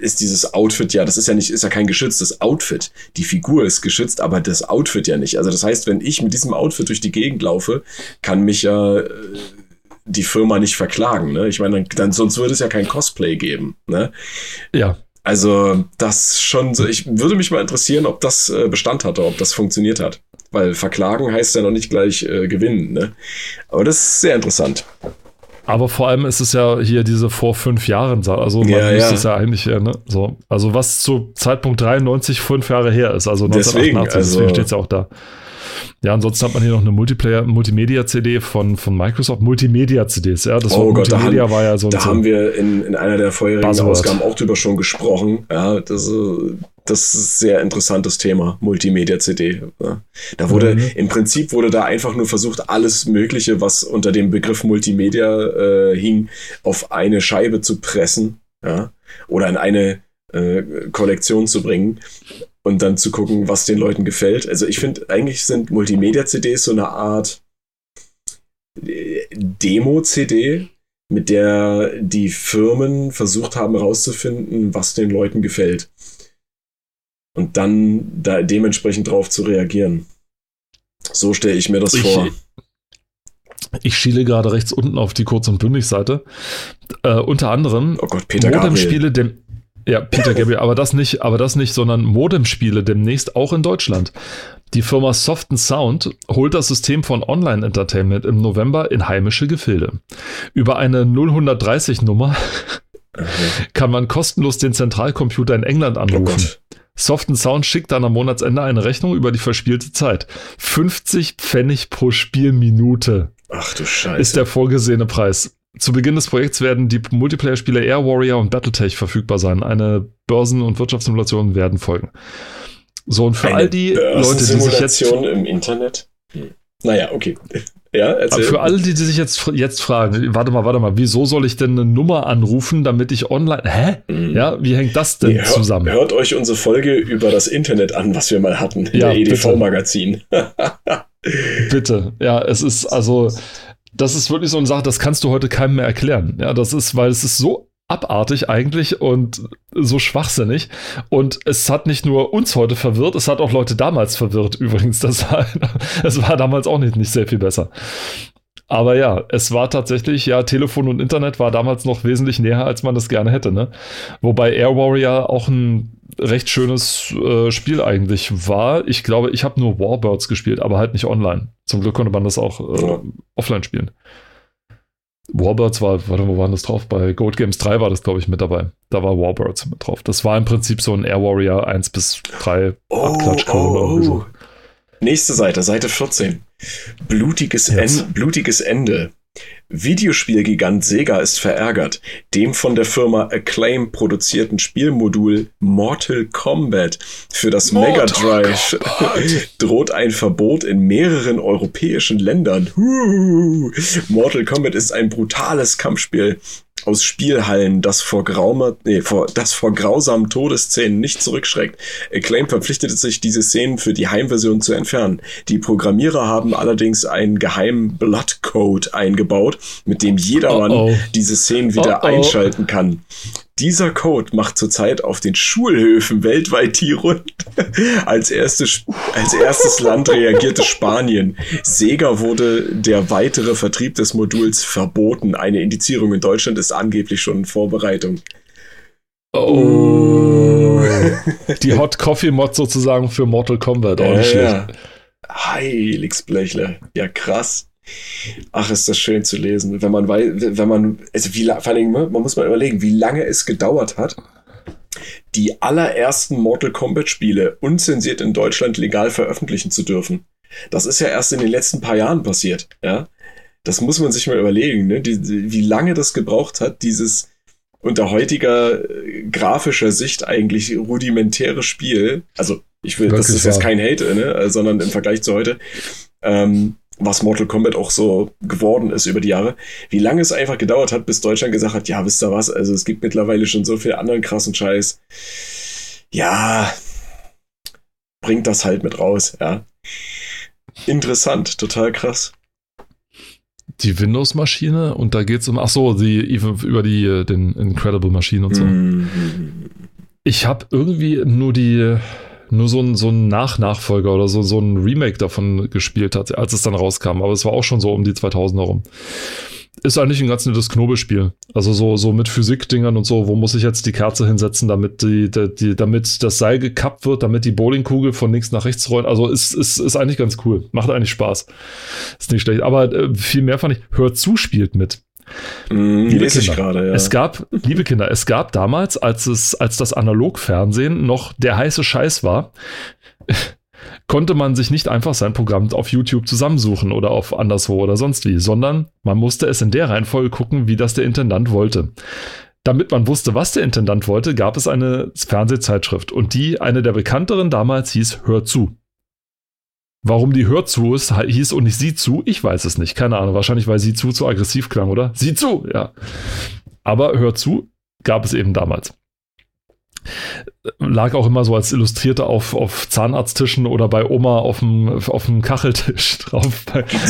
ist dieses Outfit ja, das ist ja nicht, ist ja kein geschütztes Outfit. Die Figur ist geschützt, aber das Outfit ja nicht. Also das heißt, wenn ich mit diesem Outfit durch die Gegend laufe, kann mich ja äh, die Firma nicht verklagen. Ne? Ich meine, dann, sonst würde es ja kein Cosplay geben. Ne? Ja. Also das schon so, ich würde mich mal interessieren, ob das äh, Bestand hatte, ob das funktioniert hat. Weil verklagen heißt ja noch nicht gleich äh, gewinnen. Ne? Aber das ist sehr interessant. Aber vor allem ist es ja hier diese vor fünf Jahren, also man ja, ja. es ja eigentlich, ja, ne? so, also was zu Zeitpunkt 93 fünf Jahre her ist, also 1988, deswegen, also, deswegen steht es ja auch da. Ja, ansonsten hat man hier noch eine Multiplayer, Multimedia-CD von, von Microsoft. Multimedia-CDs, ja. Das oh Wort Gott, Multimedia da haben, war ja so. Da so haben wir in, in einer der vorherigen Buzzword. Ausgaben auch drüber schon gesprochen. Ja, das, das ist ein sehr interessantes Thema, Multimedia-CD. Ja. Da wurde, mhm. im Prinzip wurde da einfach nur versucht, alles Mögliche, was unter dem Begriff Multimedia äh, hing, auf eine Scheibe zu pressen. Ja. Oder in eine äh, Kollektion zu bringen und dann zu gucken, was den Leuten gefällt. Also ich finde, eigentlich sind Multimedia-CDs so eine Art äh, Demo-CD, mit der die Firmen versucht haben herauszufinden, was den Leuten gefällt. Und dann da dementsprechend drauf zu reagieren. So stelle ich mir das ich, vor. Ich schiele gerade rechts unten auf die Kurz- und Bündig-Seite. Äh, unter anderem Oh Gott, Peter Modem-Spiele dem. Ja, Peter Gabriel, aber das nicht, aber das nicht, sondern Modem-Spiele demnächst auch in Deutschland. Die Firma Soft Sound holt das System von Online Entertainment im November in heimische Gefilde. Über eine 0130-Nummer kann man kostenlos den Zentralcomputer in England Oh anrufen. Gott. Soft Sound schickt dann am Monatsende eine Rechnung über die verspielte Zeit. 50 Pfennig pro Spielminute Ach du Scheiße. ist der vorgesehene Preis. Zu Beginn des Projekts werden die Multiplayer-Spiele Air Warrior und Battletech verfügbar sein. Eine Börsen- und Wirtschaftssimulation werden folgen. So, und für Eine all die Leute, die sich jetzt. Im Internet? Hm. Naja, okay. Ja, erzähl. Für alle, die, die sich jetzt, jetzt fragen, warte mal, warte mal, wieso soll ich denn eine Nummer anrufen, damit ich online. Hä? Hm. Ja, wie hängt das denn Nee, hör, zusammen? Hört euch unsere Folge über das Internet an, was wir mal hatten. Ja, der bitte. EDV-Magazin. Bitte. Ja, es ist also, das ist wirklich so eine Sache, das kannst du heute keinem mehr erklären. Ja, das ist, weil es ist so abartig eigentlich und so schwachsinnig. Und es hat nicht nur uns heute verwirrt, es hat auch Leute damals verwirrt übrigens. Das war, es war damals auch nicht, nicht sehr viel besser. Aber ja, es war tatsächlich, ja, Telefon und Internet war damals noch wesentlich näher, als man das gerne hätte. Ne? Wobei Air Warrior auch ein recht schönes äh, Spiel eigentlich war. Ich glaube, ich habe nur Warbirds gespielt, aber halt nicht online. Zum Glück konnte man das auch äh, Ja. offline spielen. Warbirds war, warte, wo waren das drauf? Bei Gold Games 3 war das, glaube ich, mit dabei. Da war Warbirds mit drauf. Das war im Prinzip so ein Air Warrior 1 bis 3 Abklatschcode oder irgendwie so. Nächste Seite, Seite 14. Blutiges, en blutiges Ende. Videospielgigant Sega ist verärgert. Dem von der Firma Acclaim produzierten Spielmodul Mortal Kombat für das Mega Mortal Drive droht ein Verbot in mehreren europäischen Ländern. Mortal Kombat ist ein brutales Kampfspiel aus Spielhallen, das vor, graumer, nee, vor, das vor grausamen Todesszenen nicht zurückschreckt. Acclaim verpflichtete sich, diese Szenen für die Heimversion zu entfernen. Die Programmierer haben allerdings einen geheimen Bloodcode eingebaut, mit dem jedermann Oh, oh. diese Szenen wieder Oh, einschalten kann. Dieser Code macht zurzeit auf den Schulhöfen weltweit die Runde. Als, erste, als erstes Land reagierte Spanien. Sega wurde der weitere Vertrieb des Moduls verboten. Eine Indizierung in Deutschland ist angeblich schon in Vorbereitung. Oh. Die Hot Coffee Mod sozusagen für Mortal Kombat. Auch nicht schlecht. ja. Heiligsblechle. Ja, krass. Ach, ist das schön zu lesen. Wenn man weiß, wenn man, also wie, vor allem, man muss mal überlegen, wie lange es gedauert hat, die allerersten Mortal Kombat Spiele unzensiert in Deutschland legal veröffentlichen zu dürfen. Das ist ja erst in den letzten paar Jahren passiert, ja. Das muss man sich mal überlegen, ne? Die, die, wie lange das gebraucht hat, dieses unter heutiger äh, grafischer Sicht eigentlich rudimentäre Spiel. Also, ich will, das Wirklich ist jetzt kein Hate, ne? sondern im Vergleich zu heute, ähm, was Mortal Kombat auch so geworden ist über die Jahre, wie lange es einfach gedauert hat, bis Deutschland gesagt hat, ja, wisst ihr was, also es gibt mittlerweile schon so viel anderen krassen Scheiß. Ja, bringt das halt mit raus, ja. Interessant, total krass. Die Windows-Maschine und da geht es um, ach so, die, über die, äh, den Incredible Maschine und so. Mhm. Ich habe irgendwie nur die, nur so ein, so ein Nach-Nachfolger oder so, so ein Remake davon gespielt, hat, als es dann rauskam. Aber es war auch schon so um die 2000er rum. Ist eigentlich ein ganz nettes Knobelspiel. Also so, so mit Physikdingern und so, wo muss ich jetzt die Kerze hinsetzen, damit die, die, die damit das Seil gekappt wird, damit die Bowlingkugel von links nach rechts rollt. Also ist, ist, ist eigentlich ganz cool. Macht eigentlich Spaß. Ist nicht schlecht. Aber äh, viel mehr fand ich, hört zu spielt mit. Mhm, Liebe Kinder, gerade, ja. Es gab, liebe Kinder, es gab damals, als es, als das Analogfernsehen noch der heiße Scheiß war, konnte man sich nicht einfach sein Programm auf YouTube zusammensuchen oder auf anderswo oder sonst wie, sondern man musste es in der Reihenfolge gucken, wie das der Intendant wollte. Damit man wusste, was der Intendant wollte, gab es eine Fernsehzeitschrift und die, eine der bekannteren damals, hieß Hör zu. Warum die Hör zu ist, hieß und nicht Sieh zu, ich weiß es nicht. Keine Ahnung. Wahrscheinlich, weil Sieh zu zu aggressiv klang, oder? Sieh zu, ja. Aber Hör zu gab es eben damals. Lag auch immer so als Illustrierte auf, auf Zahnarzttischen oder bei Oma auf dem, auf dem Kacheltisch drauf.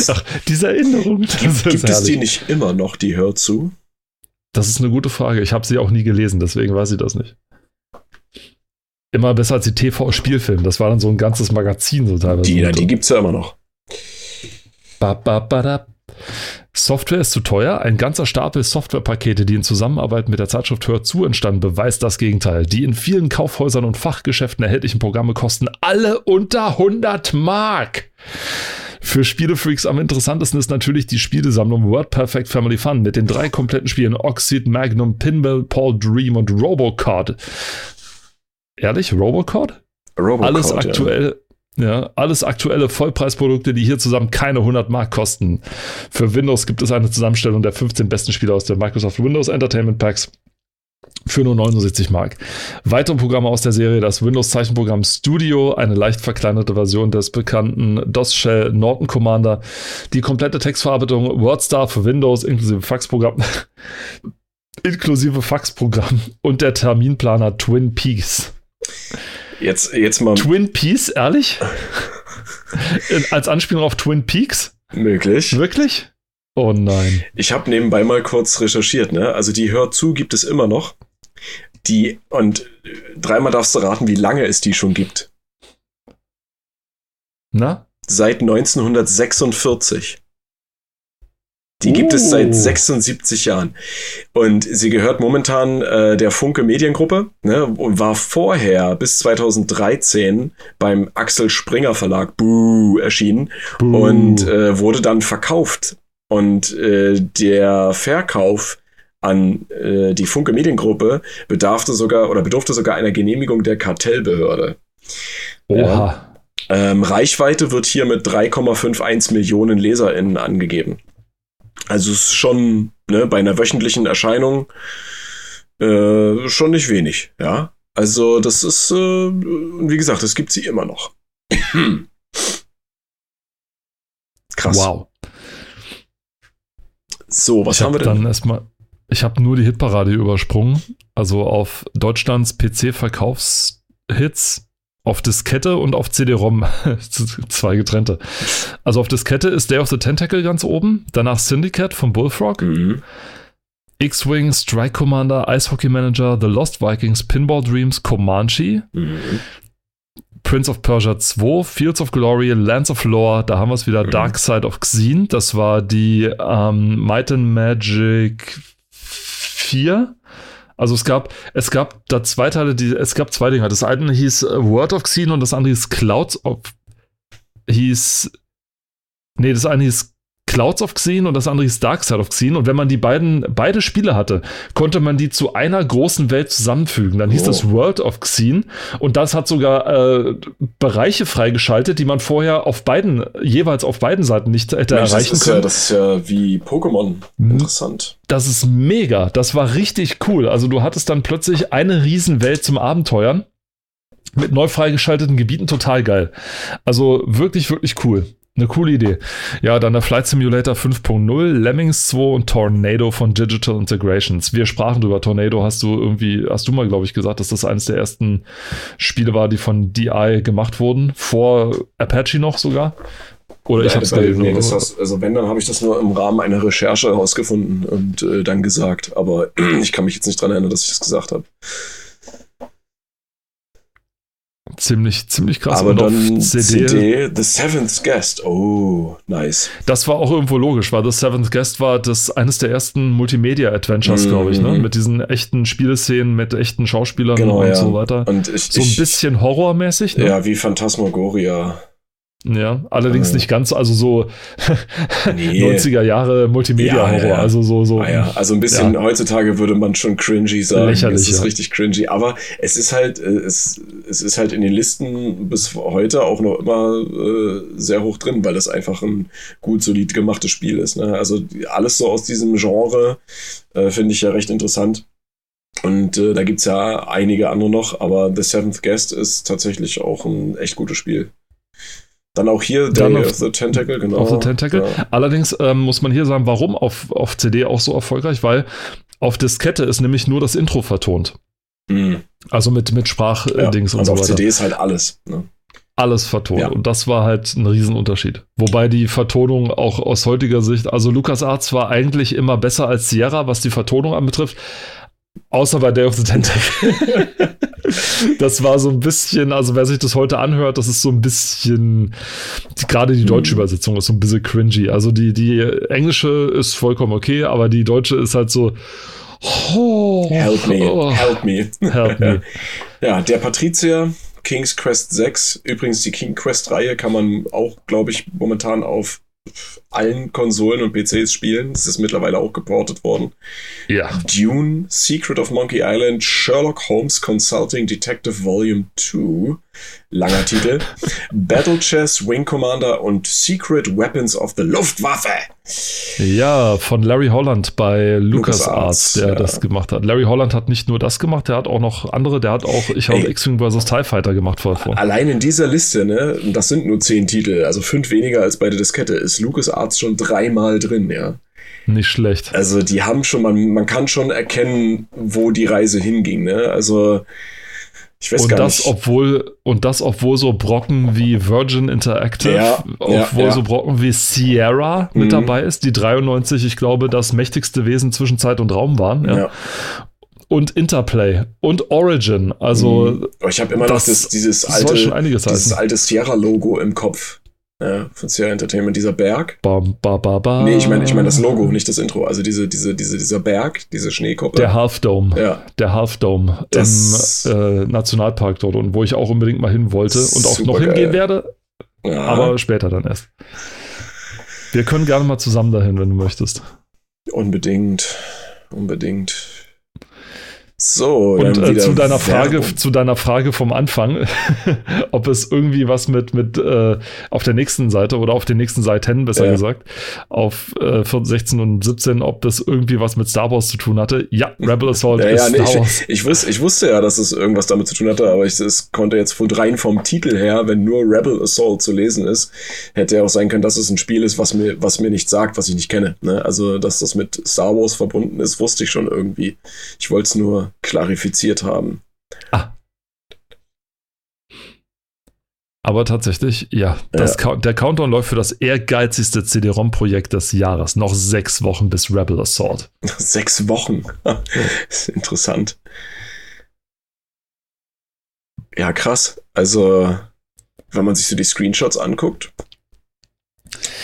Ach, diese Erinnerung. Das Gibt, ist gibt es die nicht immer noch, die hört zu? Das ist eine gute Frage. Ich habe sie auch nie gelesen, deswegen weiß ich das nicht. Immer besser als die TV-Spielfilm. Das war dann so ein ganzes Magazin so teilweise. Die, die gibt's ja immer noch. Ba, ba, ba, da. Software ist zu teuer. Ein ganzer Stapel Softwarepakete, die in Zusammenarbeit mit der Zeitschrift Hör zu entstanden, beweist das Gegenteil. Die in vielen Kaufhäusern und Fachgeschäften erhältlichen Programme kosten alle unter 100 Mark. Für Spielefreaks am interessantesten ist natürlich die Spielesammlung Word Perfect Family Fun mit den drei kompletten Spielen Oxid, Magnum, Pinball, Paul Dream und Robocod. Ehrlich? Robocod? Robocod alles aktuell. Ja. ja. alles aktuelle Vollpreisprodukte, die hier zusammen keine 100 Mark kosten. Für Windows gibt es eine Zusammenstellung der 15 besten Spiele aus der Microsoft Windows Entertainment Packs für nur 79 Mark. Weitere Programme aus der Serie, das Windows-Zeichenprogramm Studio, eine leicht verkleinerte Version des bekannten DOS-Shell Norton Commander, die komplette Textverarbeitung WordStar für Windows inklusive Faxprogramm, inklusive Faxprogramm und der Terminplaner Twin Peaks. Jetzt, jetzt mal. Twin Peaks, ehrlich? Als Anspielung auf Twin Peaks? Möglich. Wirklich? Oh nein. Ich habe nebenbei mal kurz recherchiert, ne? Also die Hör zu gibt es immer noch. Die, und dreimal darfst du raten, wie lange es die schon gibt. Na? Seit 1946. Die gibt uh. es seit 76 Jahren. Und sie gehört momentan äh, der Funke Mediengruppe ne, und war vorher bis 2013 beim Axel Springer Verlag Buh, erschienen Buh. und äh, wurde dann verkauft. Und äh, der Verkauf an äh, die Funke Mediengruppe bedarfte sogar oder bedurfte sogar einer Genehmigung der Kartellbehörde. Oha. Ähm, Reichweite wird hier mit 3,51 Millionen LeserInnen angegeben. Also es ist schon ne, bei einer wöchentlichen Erscheinung äh, schon nicht wenig, ja. Also das ist, äh, wie gesagt, es gibt sie immer noch. Krass. Wow. So, was ich haben hab wir denn? Dann erstmal, ich habe nur die Hitparade übersprungen. Also auf Deutschlands PC-Verkaufshits auf Diskette und auf CD-ROM. Zwei getrennte. Also auf Diskette ist Day of the Tentacle ganz oben. Danach Syndicate von Bullfrog. Mhm. X-Wing, Strike Commander, Ice Hockey Manager, The Lost Vikings, Pinball Dreams, Comanche. Mhm. Prince of Persia 2, Fields of Glory, Lands of Lore, da haben wir es wieder, mhm. Dark Side of Xen, das war die ähm, Might and Magic 4. Also es gab, es gab da zwei Teile, die, es gab zwei Dinge. Das eine hieß World of Xen und das andere hieß Clouds of, hieß, nee, das eine hieß Clouds of Xen und das andere ist Dark Side of Xen. Und wenn man die beiden, beide Spiele hatte, konnte man die zu einer großen Welt zusammenfügen. Dann hieß oh. das World of Xen und das hat sogar äh, Bereiche freigeschaltet, die man vorher auf beiden, jeweils auf beiden Seiten nicht hätte Mensch, erreichen das können. Ja, das ist ja wie Pokémon. Mhm. Interessant. Das ist mega. Das war richtig cool. Also du hattest dann plötzlich eine Riesenwelt zum Abenteuern mit neu freigeschalteten Gebieten total geil. Also wirklich, wirklich cool. Eine coole Idee. Ja, dann der Flight Simulator 5.0, Lemmings 2 und Tornado von Digital Integrations. Wir sprachen drüber. Tornado hast du irgendwie, hast du mal, glaube ich, gesagt, dass das eines der ersten Spiele war, die von DI gemacht wurden. Vor Apache noch sogar. Oder ich habe es gelesen. Nee, das heißt, also wenn, dann habe ich das nur im Rahmen einer Recherche herausgefunden und äh, dann gesagt. Aber ich kann mich jetzt nicht dran erinnern, dass ich das gesagt habe. Ziemlich, ziemlich krass. Aber und dann CD, CD, The Seventh Guest. Oh, nice. Das war auch irgendwo logisch, weil The Seventh Guest war das eines der ersten Multimedia-Adventures, mm glaube ich, ne? Mhm. Mit diesen echten Spieleszenen, mit echten Schauspielern genau, und ja. so weiter. Und ich, so ein bisschen horrormäßig, ne? Ja, wie Phantasmagoria. Ja, allerdings äh. nicht ganz, also so nee. 90er Jahre Multimedia-Horror, ja, ja, also so, so. Ah, ja. Also ein bisschen heutzutage würde man schon cringy sagen. Lächerlich, es ist richtig cringy, aber es ist halt, äh, es, es ist halt in den Listen bis heute auch noch immer äh, sehr hoch drin, weil das einfach ein gut, solid gemachtes Spiel ist. Ne? Also alles so aus diesem Genre äh, finde ich ja recht interessant. Und äh, da gibt's ja einige andere noch, aber The Seventh Guest ist tatsächlich auch ein echt gutes Spiel. Dann auch hier Day of the Tentacle, genau. Of the Tentacle. Ja. Allerdings ähm, muss man hier sagen, warum auf, auf CD auch so erfolgreich, weil auf Diskette ist nämlich nur das Intro vertont. Mhm. Also mit, mit Sprachdings ja, und so weiter. Auf CD ist halt alles. Ne? Alles vertont. Ja. Und das war halt ein Riesenunterschied. Wobei die Vertonung auch aus heutiger Sicht, also LucasArts war eigentlich immer besser als Sierra, was die Vertonung anbetrifft. Außer bei Day of the Tentacle. das war so ein bisschen, also wer sich das heute anhört, das ist so ein bisschen, gerade die deutsche mhm. Übersetzung ist so ein bisschen cringy. Also die, die englische ist vollkommen okay, aber die deutsche ist halt so, oh, help me, oh, help me. Help me. ja, der Patrizier, King's Quest 6. Übrigens, die King Quest-Reihe kann man auch, glaube ich, momentan auf allen Konsolen und PCs spielen. Das ist mittlerweile auch geportet worden. Ja. Dune, Secret of Monkey Island, Sherlock Holmes Consulting Detective Volume 2, langer Titel, Battle Chess, Wing Commander und Secret Weapons of the Luftwaffe. Ja, von Larry Holland bei LucasArts, der ja. das gemacht hat. Larry Holland hat nicht nur das gemacht, der hat auch noch andere, der hat auch, ich habe X-Wing vs. TIE Fighter gemacht vor. Allein in dieser Liste, ne, das sind nur zehn Titel, also fünf weniger als bei der Diskette, ist LucasArts schon dreimal drin, ja. Nicht schlecht. Also die haben schon, man, man kann schon erkennen, wo die Reise hinging, ne? Also ich weiß und gar das, nicht. Obwohl, und das, obwohl so Brocken wie Virgin Interactive, ja, obwohl ja, so Brocken wie Sierra mhm. mit dabei ist, die 93, ich glaube, das mächtigste Wesen zwischen Zeit und Raum waren. Ja. Und Interplay und Origin. Also. Mhm. Ich habe immer noch das, dieses alte, dieses alte Sierra-Logo im Kopf. Ja, von Sierra Entertainment, dieser Berg. Bam, ba, ba, ba. Nee, ich meine ich mein das Logo, nicht das Intro. Also diese, diese, diese, dieser Berg, diese Schneekuppe. Der Half Dome. Ja. Der Half Dome das im äh, Nationalpark dort und wo ich auch unbedingt mal hin wollte und auch noch hingehen geil. werde. Ja. Aber später dann erst. Wir können gerne mal zusammen dahin, wenn du möchtest. Unbedingt. Unbedingt. So, und äh, zu deiner Frage, zu deiner Frage vom Anfang, ob es irgendwie was mit mit äh, auf der nächsten Seite oder auf den nächsten Seiten besser ja. gesagt, auf äh, 16 und 17, ob das irgendwie was mit Star Wars zu tun hatte. Ja, Rebel Assault ja, ist ja, Star Wars. Ich, ich, wusste, ich wusste ja, dass es irgendwas damit zu tun hatte, aber ich es konnte jetzt von rein vom Titel her, wenn nur Rebel Assault zu lesen ist, hätte ja auch sein können, dass es ein Spiel ist, was mir was mir nicht sagt, was ich nicht kenne. Ne? Also dass das mit Star Wars verbunden ist, wusste ich schon irgendwie. Ich wollte es nur klarifiziert haben. Ah. Aber tatsächlich, ja, das, ja. der Countdown läuft für das ehrgeizigste CD-ROM-Projekt des Jahres. Noch sechs Wochen bis Rebel Assault. Sechs Wochen. ist interessant. Ja, krass. Also, wenn man sich so die Screenshots anguckt,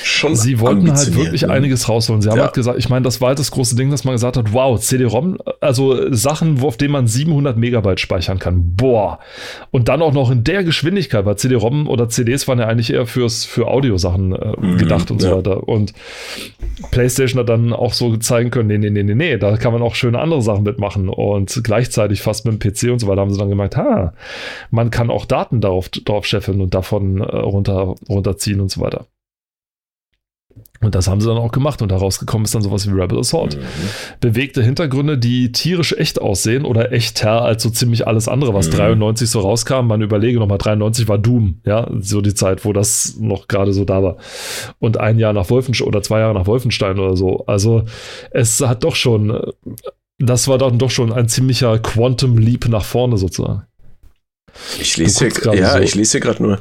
schon Sie wollten halt wirklich ne? einiges rausholen. Sie haben ja. halt gesagt, ich meine, das war halt das große Ding, dass man gesagt hat, wow, CD-ROM, also Sachen, auf denen man 700 Megabyte speichern kann. Boah. Und dann auch noch in der Geschwindigkeit, weil CD-ROM oder CDs waren ja eigentlich eher fürs, für Audiosachen äh, mhm, gedacht und ja. so weiter. Und PlayStation hat dann auch so zeigen können, nee, nee, nee, nee, nee, da kann man auch schöne andere Sachen mitmachen. Und gleichzeitig fast mit dem PC und so weiter haben sie dann gemerkt, ha, man kann auch Daten darauf, darauf scheffeln und davon äh, runter, runterziehen und so weiter. Und das haben sie dann auch gemacht und daraus gekommen ist dann sowas wie Rebel Assault. Mhm. Bewegte Hintergründe, die tierisch echt aussehen oder echter als so ziemlich alles andere, was mhm. 93 so rauskam. Man überlege nochmal, 93 war Doom, ja, so die Zeit, wo das noch gerade so da war. Und ein Jahr nach Wolfenstein oder zwei Jahre nach Wolfenstein oder so. Also es hat doch schon, das war dann doch schon ein ziemlicher Quantum Leap nach vorne sozusagen. Ich lese hier, ja, so. ich lese hier gerade nur,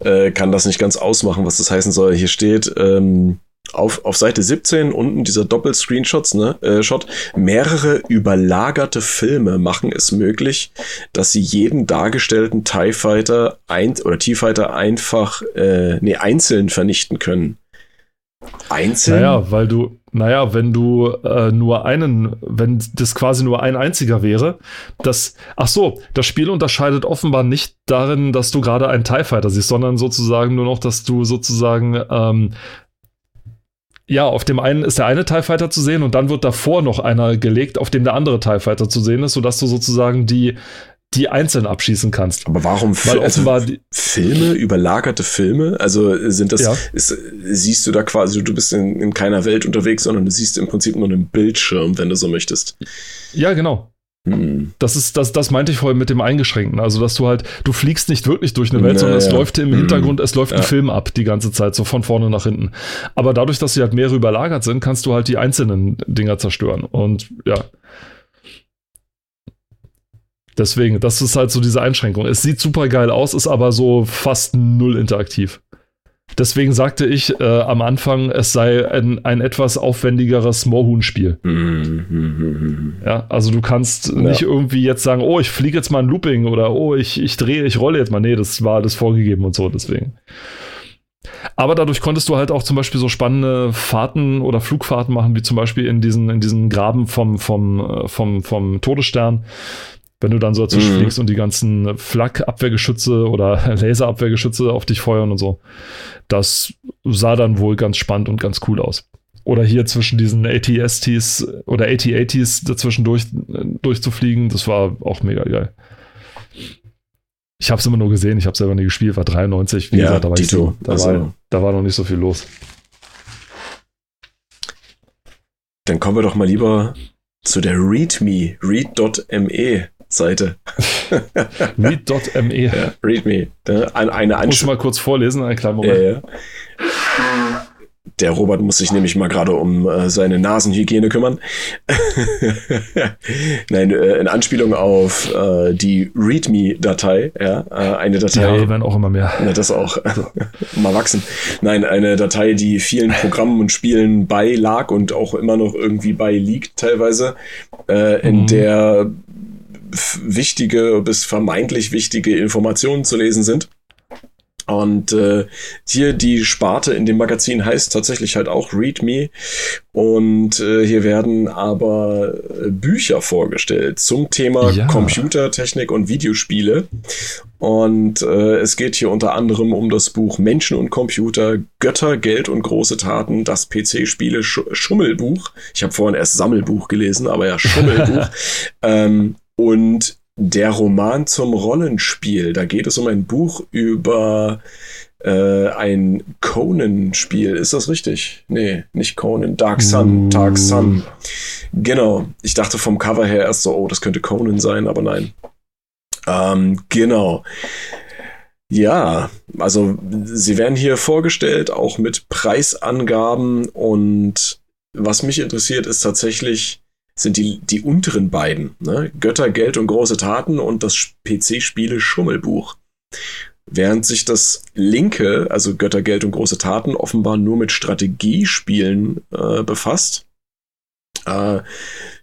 äh, kann das nicht ganz ausmachen, was das heißen soll. Hier steht, ähm, auf, auf Seite 17 unten dieser Doppel-Screenshots, ne, äh, Shot, mehrere überlagerte Filme machen es möglich, dass sie jeden dargestellten TIE Fighter ein, oder T-Fighter einfach, äh, nee, einzeln vernichten können. Einzeln? Naja, weil du, naja, wenn du äh, nur einen, wenn das quasi nur ein einziger wäre, das, ach so, das Spiel unterscheidet offenbar nicht darin, dass du gerade einen TIE Fighter siehst, sondern sozusagen nur noch, dass du sozusagen ähm, ja, auf dem einen ist der eine TIE Fighter zu sehen und dann wird davor noch einer gelegt, auf dem der andere TIE Fighter zu sehen ist, sodass du sozusagen die, die einzeln abschießen kannst. Aber warum Weil offenbar also, Filme, überlagerte Filme? Also sind das, ja. ist, siehst du da quasi, du bist in, in keiner Welt unterwegs, sondern du siehst im Prinzip nur einen Bildschirm, wenn du so möchtest. Ja, genau. Hm. Das ist, das, das meinte ich vorhin mit dem Eingeschränkten. Also, dass du halt, du fliegst nicht wirklich durch eine Welt, naja. sondern es läuft im. Hintergrund, es läuft ja. ein Film ab die ganze Zeit, so von vorne nach hinten. Aber dadurch, dass sie halt mehrere überlagert sind, kannst du halt die einzelnen Dinger zerstören. Und ja. Deswegen, das ist halt so diese Einschränkung. Es sieht super geil aus, ist aber so fast null interaktiv. Deswegen sagte ich äh, am Anfang, es sei ein, ein etwas aufwendigeres Moorhuhn-Spiel. Mhm. Ja, also du kannst ja. nicht irgendwie jetzt sagen, oh, ich fliege jetzt mal ein Looping oder oh, ich, ich drehe, ich rolle jetzt mal. Nee, das war alles vorgegeben und so, deswegen. Aber dadurch konntest du halt auch zum Beispiel so spannende Fahrten oder Flugfahrten machen, wie zum Beispiel in diesen, in diesen Graben vom, vom, äh, vom, vom Todesstern. Wenn du dann so dazwischen mhm. fliegst und die ganzen Flak-Abwehrgeschütze oder Laser-Abwehrgeschütze auf dich feuern und so. Das sah dann wohl ganz spannend und ganz cool aus. Oder hier zwischen diesen ATSTs oder AT-ATs dazwischen durch, durchzufliegen, das war auch mega geil. Ich habe es immer nur gesehen, ich habe selber nie gespielt, war 93, wie ja, gesagt, da war, Dito, so, da, also. war, da war noch nicht so viel los. Dann kommen wir doch mal lieber zu der README, read.me Seite. read.me. Ja, readme. Eine, eine Muss mal kurz vorlesen, einen kleinen Moment. Ja. Der Robert muss sich nämlich mal gerade um äh, seine Nasenhygiene kümmern. Nein, äh, in Anspielung auf äh, die README-Datei, ja, äh, eine Datei. Ja, die werden auch immer mehr. Ja, das auch mal wachsen. Nein, eine Datei, die vielen Programmen und Spielen beilag und auch immer noch irgendwie beiliegt teilweise, äh, in mhm. der wichtige bis vermeintlich wichtige Informationen zu lesen sind. Und äh, hier die Sparte in dem Magazin heißt tatsächlich halt auch Read Me. Und äh, hier werden aber äh, Bücher vorgestellt zum Thema ja. Computertechnik und Videospiele. Und äh, es geht hier unter anderem um das Buch Menschen und Computer, Götter, Geld und große Taten, das PC-Spiele Sch Schummelbuch. Ich habe vorhin erst Sammelbuch gelesen, aber ja, Schummelbuch. ähm, und der Roman zum Rollenspiel. Da geht es um ein Buch über äh, ein Conan-Spiel. Ist das richtig? Nee, nicht Conan. Dark Sun. Dark Sun. Genau. Ich dachte vom Cover her erst so, oh, das könnte Conan sein, aber nein. Ähm, genau. Ja, also sie werden hier vorgestellt, auch mit Preisangaben und was mich interessiert, ist tatsächlich, sind die, die unteren beiden. Ne? Götter, Geld und große Taten und das PC-Spiele Schummelbuch. Während sich das linke, also Götter, Geld und große Taten, offenbar nur mit Strategiespielen äh, befasst. Äh,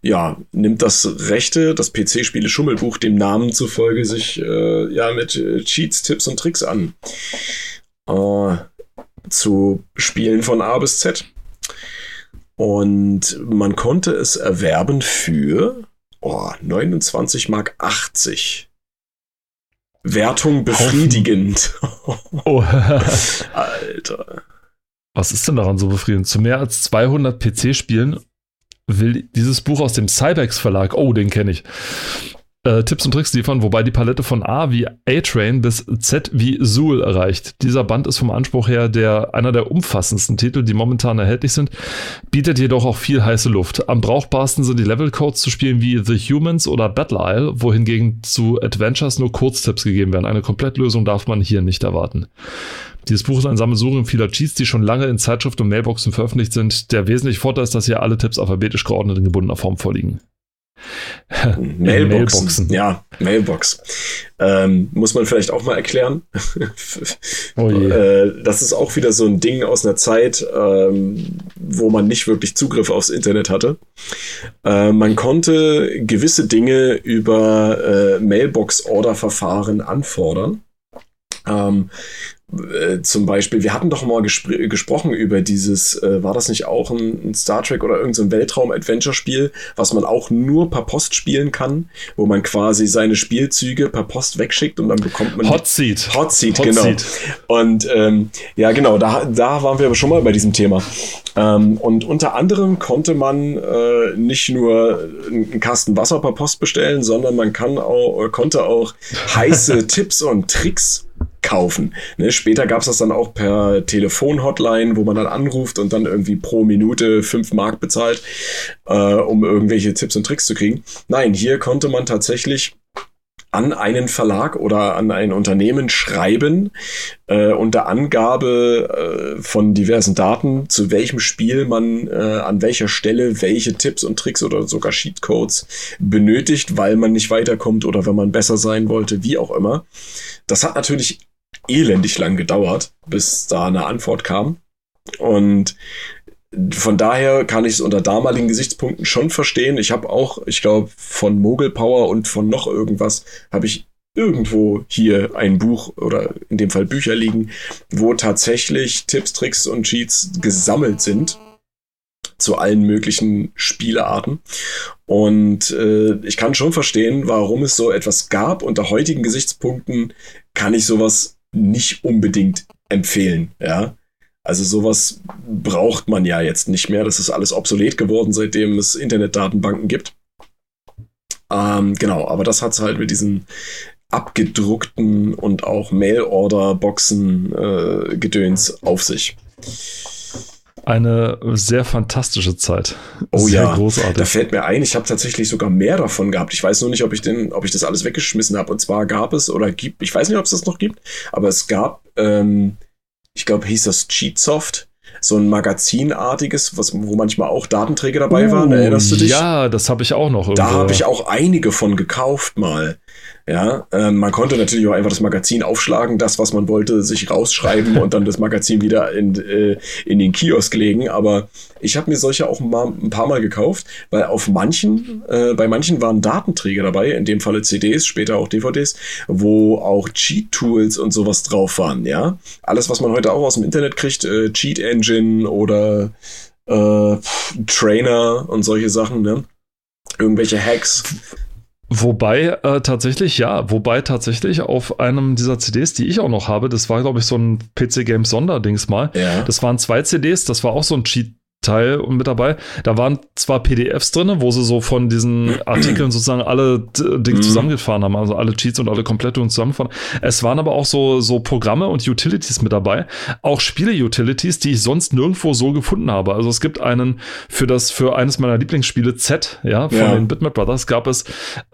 ja, nimmt das rechte, das PC-Spiele Schummelbuch dem Namen zufolge sich äh, ja mit äh, Cheats, Tipps und Tricks an. Äh, zu Spielen von A bis Z. Und man konnte es erwerben für oh, 29 Mark 80. Wertung befriedigend. Oh. Alter. Was ist denn daran so befriedigend? Zu mehr als 200 PC-Spielen will dieses Buch aus dem Cybex Verlag, oh, den kenne ich, äh, Tipps und Tricks liefern, wobei die Palette von A wie A-Train bis Z wie Zool erreicht. Dieser Band ist vom Anspruch her der, einer der umfassendsten Titel, die momentan erhältlich sind, bietet jedoch auch viel heiße Luft. Am brauchbarsten sind die Levelcodes zu spielen wie The Humans oder Battle Isle, wohingegen zu Adventures nur Kurztipps gegeben werden. Eine Komplettlösung darf man hier nicht erwarten. Dieses Buch ist ein Sammelsurium vieler Cheats, die schon lange in Zeitschrift und Mailboxen veröffentlicht sind. Der wesentliche Vorteil ist, dass hier alle Tipps alphabetisch geordnet in gebundener Form vorliegen. Mailboxen. Mailboxen. Ja, Mailbox. Ähm, muss man vielleicht auch mal erklären. oh. Äh, das ist auch wieder so ein Ding aus einer Zeit, ähm, wo man nicht wirklich Zugriff aufs Internet hatte. Äh, man konnte gewisse Dinge über äh, Mailbox-Order-Verfahren anfordern. Ähm, äh, zum Beispiel, wir hatten doch mal gespr gesprochen über dieses, äh, war das nicht auch ein, ein Star Trek oder irgendein so Weltraum-Adventure-Spiel, was man auch nur per Post spielen kann, wo man quasi seine Spielzüge per Post wegschickt und dann bekommt man. Hot Seat. Hot Seat, Hot genau. Seat. Und ähm, ja, genau, da, da waren wir aber schon mal bei diesem Thema. Ähm, und unter anderem konnte man äh, nicht nur einen Kasten Wasser per Post bestellen, sondern man kann auch, konnte auch heiße Tipps und Tricks kaufen. Ne, später gab es das dann auch per Telefon-Hotline, wo man dann anruft und dann irgendwie pro Minute fünf Mark bezahlt, äh, um irgendwelche Tipps und Tricks zu kriegen. Nein, hier konnte man tatsächlich an einen Verlag oder an ein Unternehmen schreiben äh, unter Angabe äh, von diversen Daten, zu welchem Spiel man äh, an welcher Stelle welche Tipps und Tricks oder sogar Sheetcodes benötigt, weil man nicht weiterkommt oder wenn man besser sein wollte, wie auch immer. Das hat natürlich elendig lang gedauert, bis da eine Antwort kam. Und von daher kann ich es unter damaligen Gesichtspunkten schon verstehen. Ich habe auch, ich glaube, von Mogel Power und von noch irgendwas habe ich irgendwo hier ein Buch oder in dem Fall Bücher liegen, wo tatsächlich Tipps, Tricks und Cheats gesammelt sind zu allen möglichen Spielearten. Und äh, ich kann schon verstehen, warum es so etwas gab. Unter heutigen Gesichtspunkten kann ich sowas nicht unbedingt empfehlen. Ja, also sowas braucht man ja jetzt nicht mehr. Das ist alles obsolet geworden, seitdem es Internetdatenbanken gibt. Ähm, genau, aber das hat es halt mit diesen abgedruckten und auch Mail-Order-Boxen äh, auf sich. Eine sehr fantastische Zeit. Oh sehr ja, großartig. da fällt mir ein, ich habe tatsächlich sogar mehr davon gehabt. Ich weiß nur nicht, ob ich den, ob ich das alles weggeschmissen habe. Und zwar gab es oder gibt, ich weiß nicht, ob es das noch gibt, aber es gab ähm, ich glaube, hieß das Cheatsoft so ein Magazinartiges, was, wo manchmal auch Datenträger dabei uh, waren. Erinnerst du dich? Ja, das habe ich auch noch. Irgendwo. Da habe ich auch einige von gekauft mal. Ja, ähm, man konnte natürlich auch einfach das Magazin aufschlagen, das, was man wollte, sich rausschreiben und dann das Magazin wieder in, äh, in den Kiosk legen. Aber ich habe mir solche auch mal, ein paar Mal gekauft, weil auf manchen, äh, bei manchen waren Datenträger dabei, in dem Falle CDs, später auch DVDs, wo auch Cheat-Tools und sowas drauf waren. Ja, alles, was man heute auch aus dem Internet kriegt, äh, Cheat Engine oder äh, Trainer und solche Sachen, ne? Irgendwelche Hacks. Wobei äh, tatsächlich, ja, wobei tatsächlich auf einem dieser CDs, die ich auch noch habe, das war, glaube ich, so ein PC Games Sonderdings mal. Ja. Das waren zwei CDs, das war auch so ein Cheat Teil mit dabei. Da waren zwar PDFs drin, wo sie so von diesen Artikeln sozusagen alle Dinge mhm. zusammengefahren haben, also alle Cheats und alle Komplettungen zusammengefahren. Es waren aber auch so, so Programme und Utilities mit dabei, auch Spiele-Utilities, die ich sonst nirgendwo so gefunden habe. Also es gibt einen für das, für eines meiner Lieblingsspiele Z, ja, von ja. den Bitmap Brothers gab es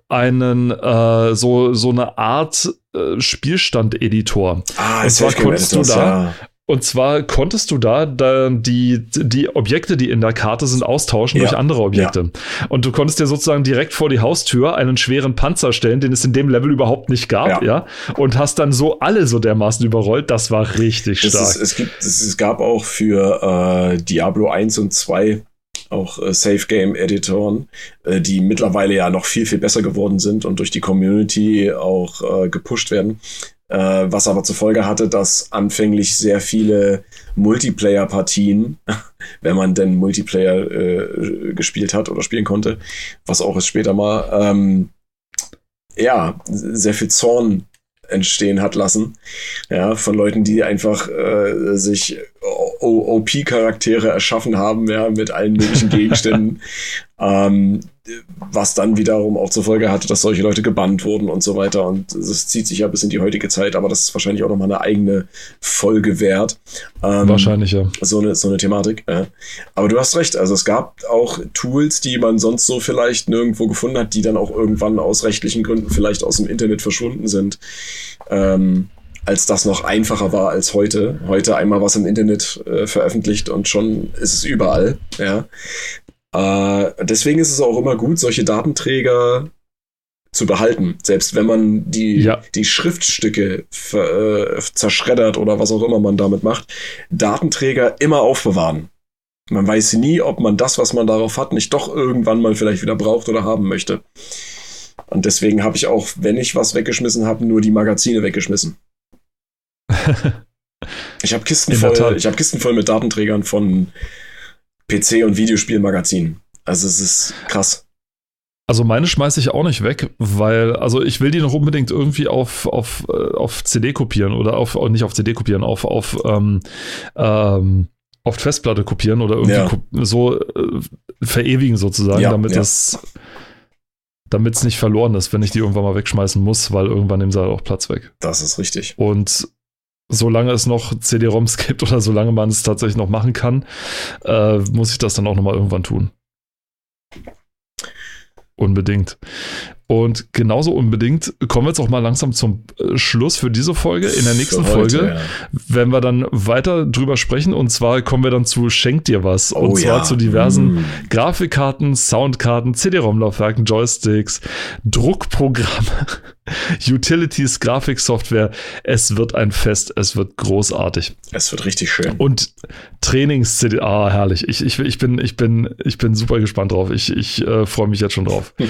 einen, äh, so, so eine Art äh, Spielstand-Editor. Ah, und zwar konntest du da, ja. Und zwar konntest du da, da die, die Objekte, die in der Karte sind, austauschen ja. durch andere Objekte. Ja. Und du konntest dir sozusagen direkt vor die Haustür einen schweren Panzer stellen, den es in dem Level überhaupt nicht gab, ja. ja? Und hast dann so alle so dermaßen überrollt. Das war richtig stark. Ist, es, gibt, es gab auch für äh, Diablo 1 und 2 auch äh, Safe Game Editoren, äh, die mittlerweile ja noch viel, viel besser geworden sind und durch die Community auch äh, gepusht werden was aber zur Folge hatte, dass anfänglich sehr viele Multiplayer-Partien, wenn man denn Multiplayer äh, gespielt hat oder spielen konnte, was auch ist später mal, ähm, ja, sehr viel Zorn entstehen hat lassen. Ja, von Leuten, die einfach äh, sich OP-Charaktere erschaffen haben, ja, mit allen möglichen Gegenständen. ähm, was dann wiederum auch zur Folge hatte, dass solche Leute gebannt wurden und so weiter. Und es zieht sich ja bis in die heutige Zeit, aber das ist wahrscheinlich auch nochmal eine eigene Folge wert. Ähm, wahrscheinlich, ja. So eine, so eine Thematik. Ja. Aber du hast recht, also es gab auch Tools, die man sonst so vielleicht nirgendwo gefunden hat, die dann auch irgendwann aus rechtlichen Gründen vielleicht aus dem Internet verschwunden sind. Ähm, als das noch einfacher war als heute. Heute einmal was im Internet äh, veröffentlicht und schon ist es überall. Ja. Äh, deswegen ist es auch immer gut, solche Datenträger zu behalten, selbst wenn man die, ja. die Schriftstücke äh, zerschreddert oder was auch immer man damit macht, Datenträger immer aufbewahren. Man weiß nie, ob man das, was man darauf hat, nicht doch irgendwann mal vielleicht wieder braucht oder haben möchte. Und deswegen habe ich auch, wenn ich was weggeschmissen habe, nur die Magazine weggeschmissen. ich habe Kisten voll, ich habe Kisten voll mit Datenträgern von PC- und Videospielmagazin. Also es ist krass. Also meine schmeiße ich auch nicht weg, weil, also ich will die noch unbedingt irgendwie auf, auf, äh, auf CD kopieren oder auf, nicht auf CD kopieren, auf, auf, ähm, ähm, auf Festplatte kopieren oder irgendwie ja. so äh, verewigen sozusagen, ja, damit ja. das damit es nicht verloren ist, wenn ich die irgendwann mal wegschmeißen muss, weil irgendwann nimmt sie halt auch Platz weg. Das ist richtig. Und solange es noch CD-ROMs gibt oder solange man es tatsächlich noch machen kann, äh, muss ich das dann auch nochmal irgendwann tun. Unbedingt. Und genauso unbedingt kommen wir jetzt auch mal langsam zum äh, Schluss für diese Folge. In der nächsten heute, Folge ja. werden wir dann weiter drüber sprechen. Und zwar kommen wir dann zu Schenk dir was. Oh, und zwar ja. zu diversen mm. Grafikkarten, Soundkarten, CD-ROM-Laufwerken, Joysticks, Druckprogramme, Utilities, Grafiksoftware. Es wird ein Fest. Es wird großartig. Es wird richtig schön. Und Trainings-CD. Ah, herrlich. Ich, ich, ich, bin, ich, bin, ich bin super gespannt drauf. Ich, ich äh, freue mich jetzt schon drauf.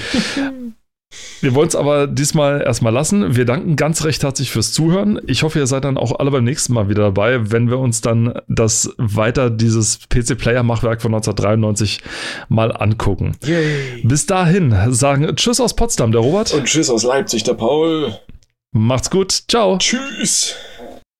Wir wollen es aber diesmal erstmal lassen. Wir danken ganz recht herzlich fürs Zuhören. Ich hoffe, ihr seid dann auch alle beim nächsten Mal wieder dabei, wenn wir uns dann das weiter dieses PC-Player-Machwerk von 1993 mal angucken. Yay. Bis dahin sagen Tschüss aus Potsdam, der Robert. Und Tschüss aus Leipzig, der Paul. Macht's gut. Ciao. Tschüss.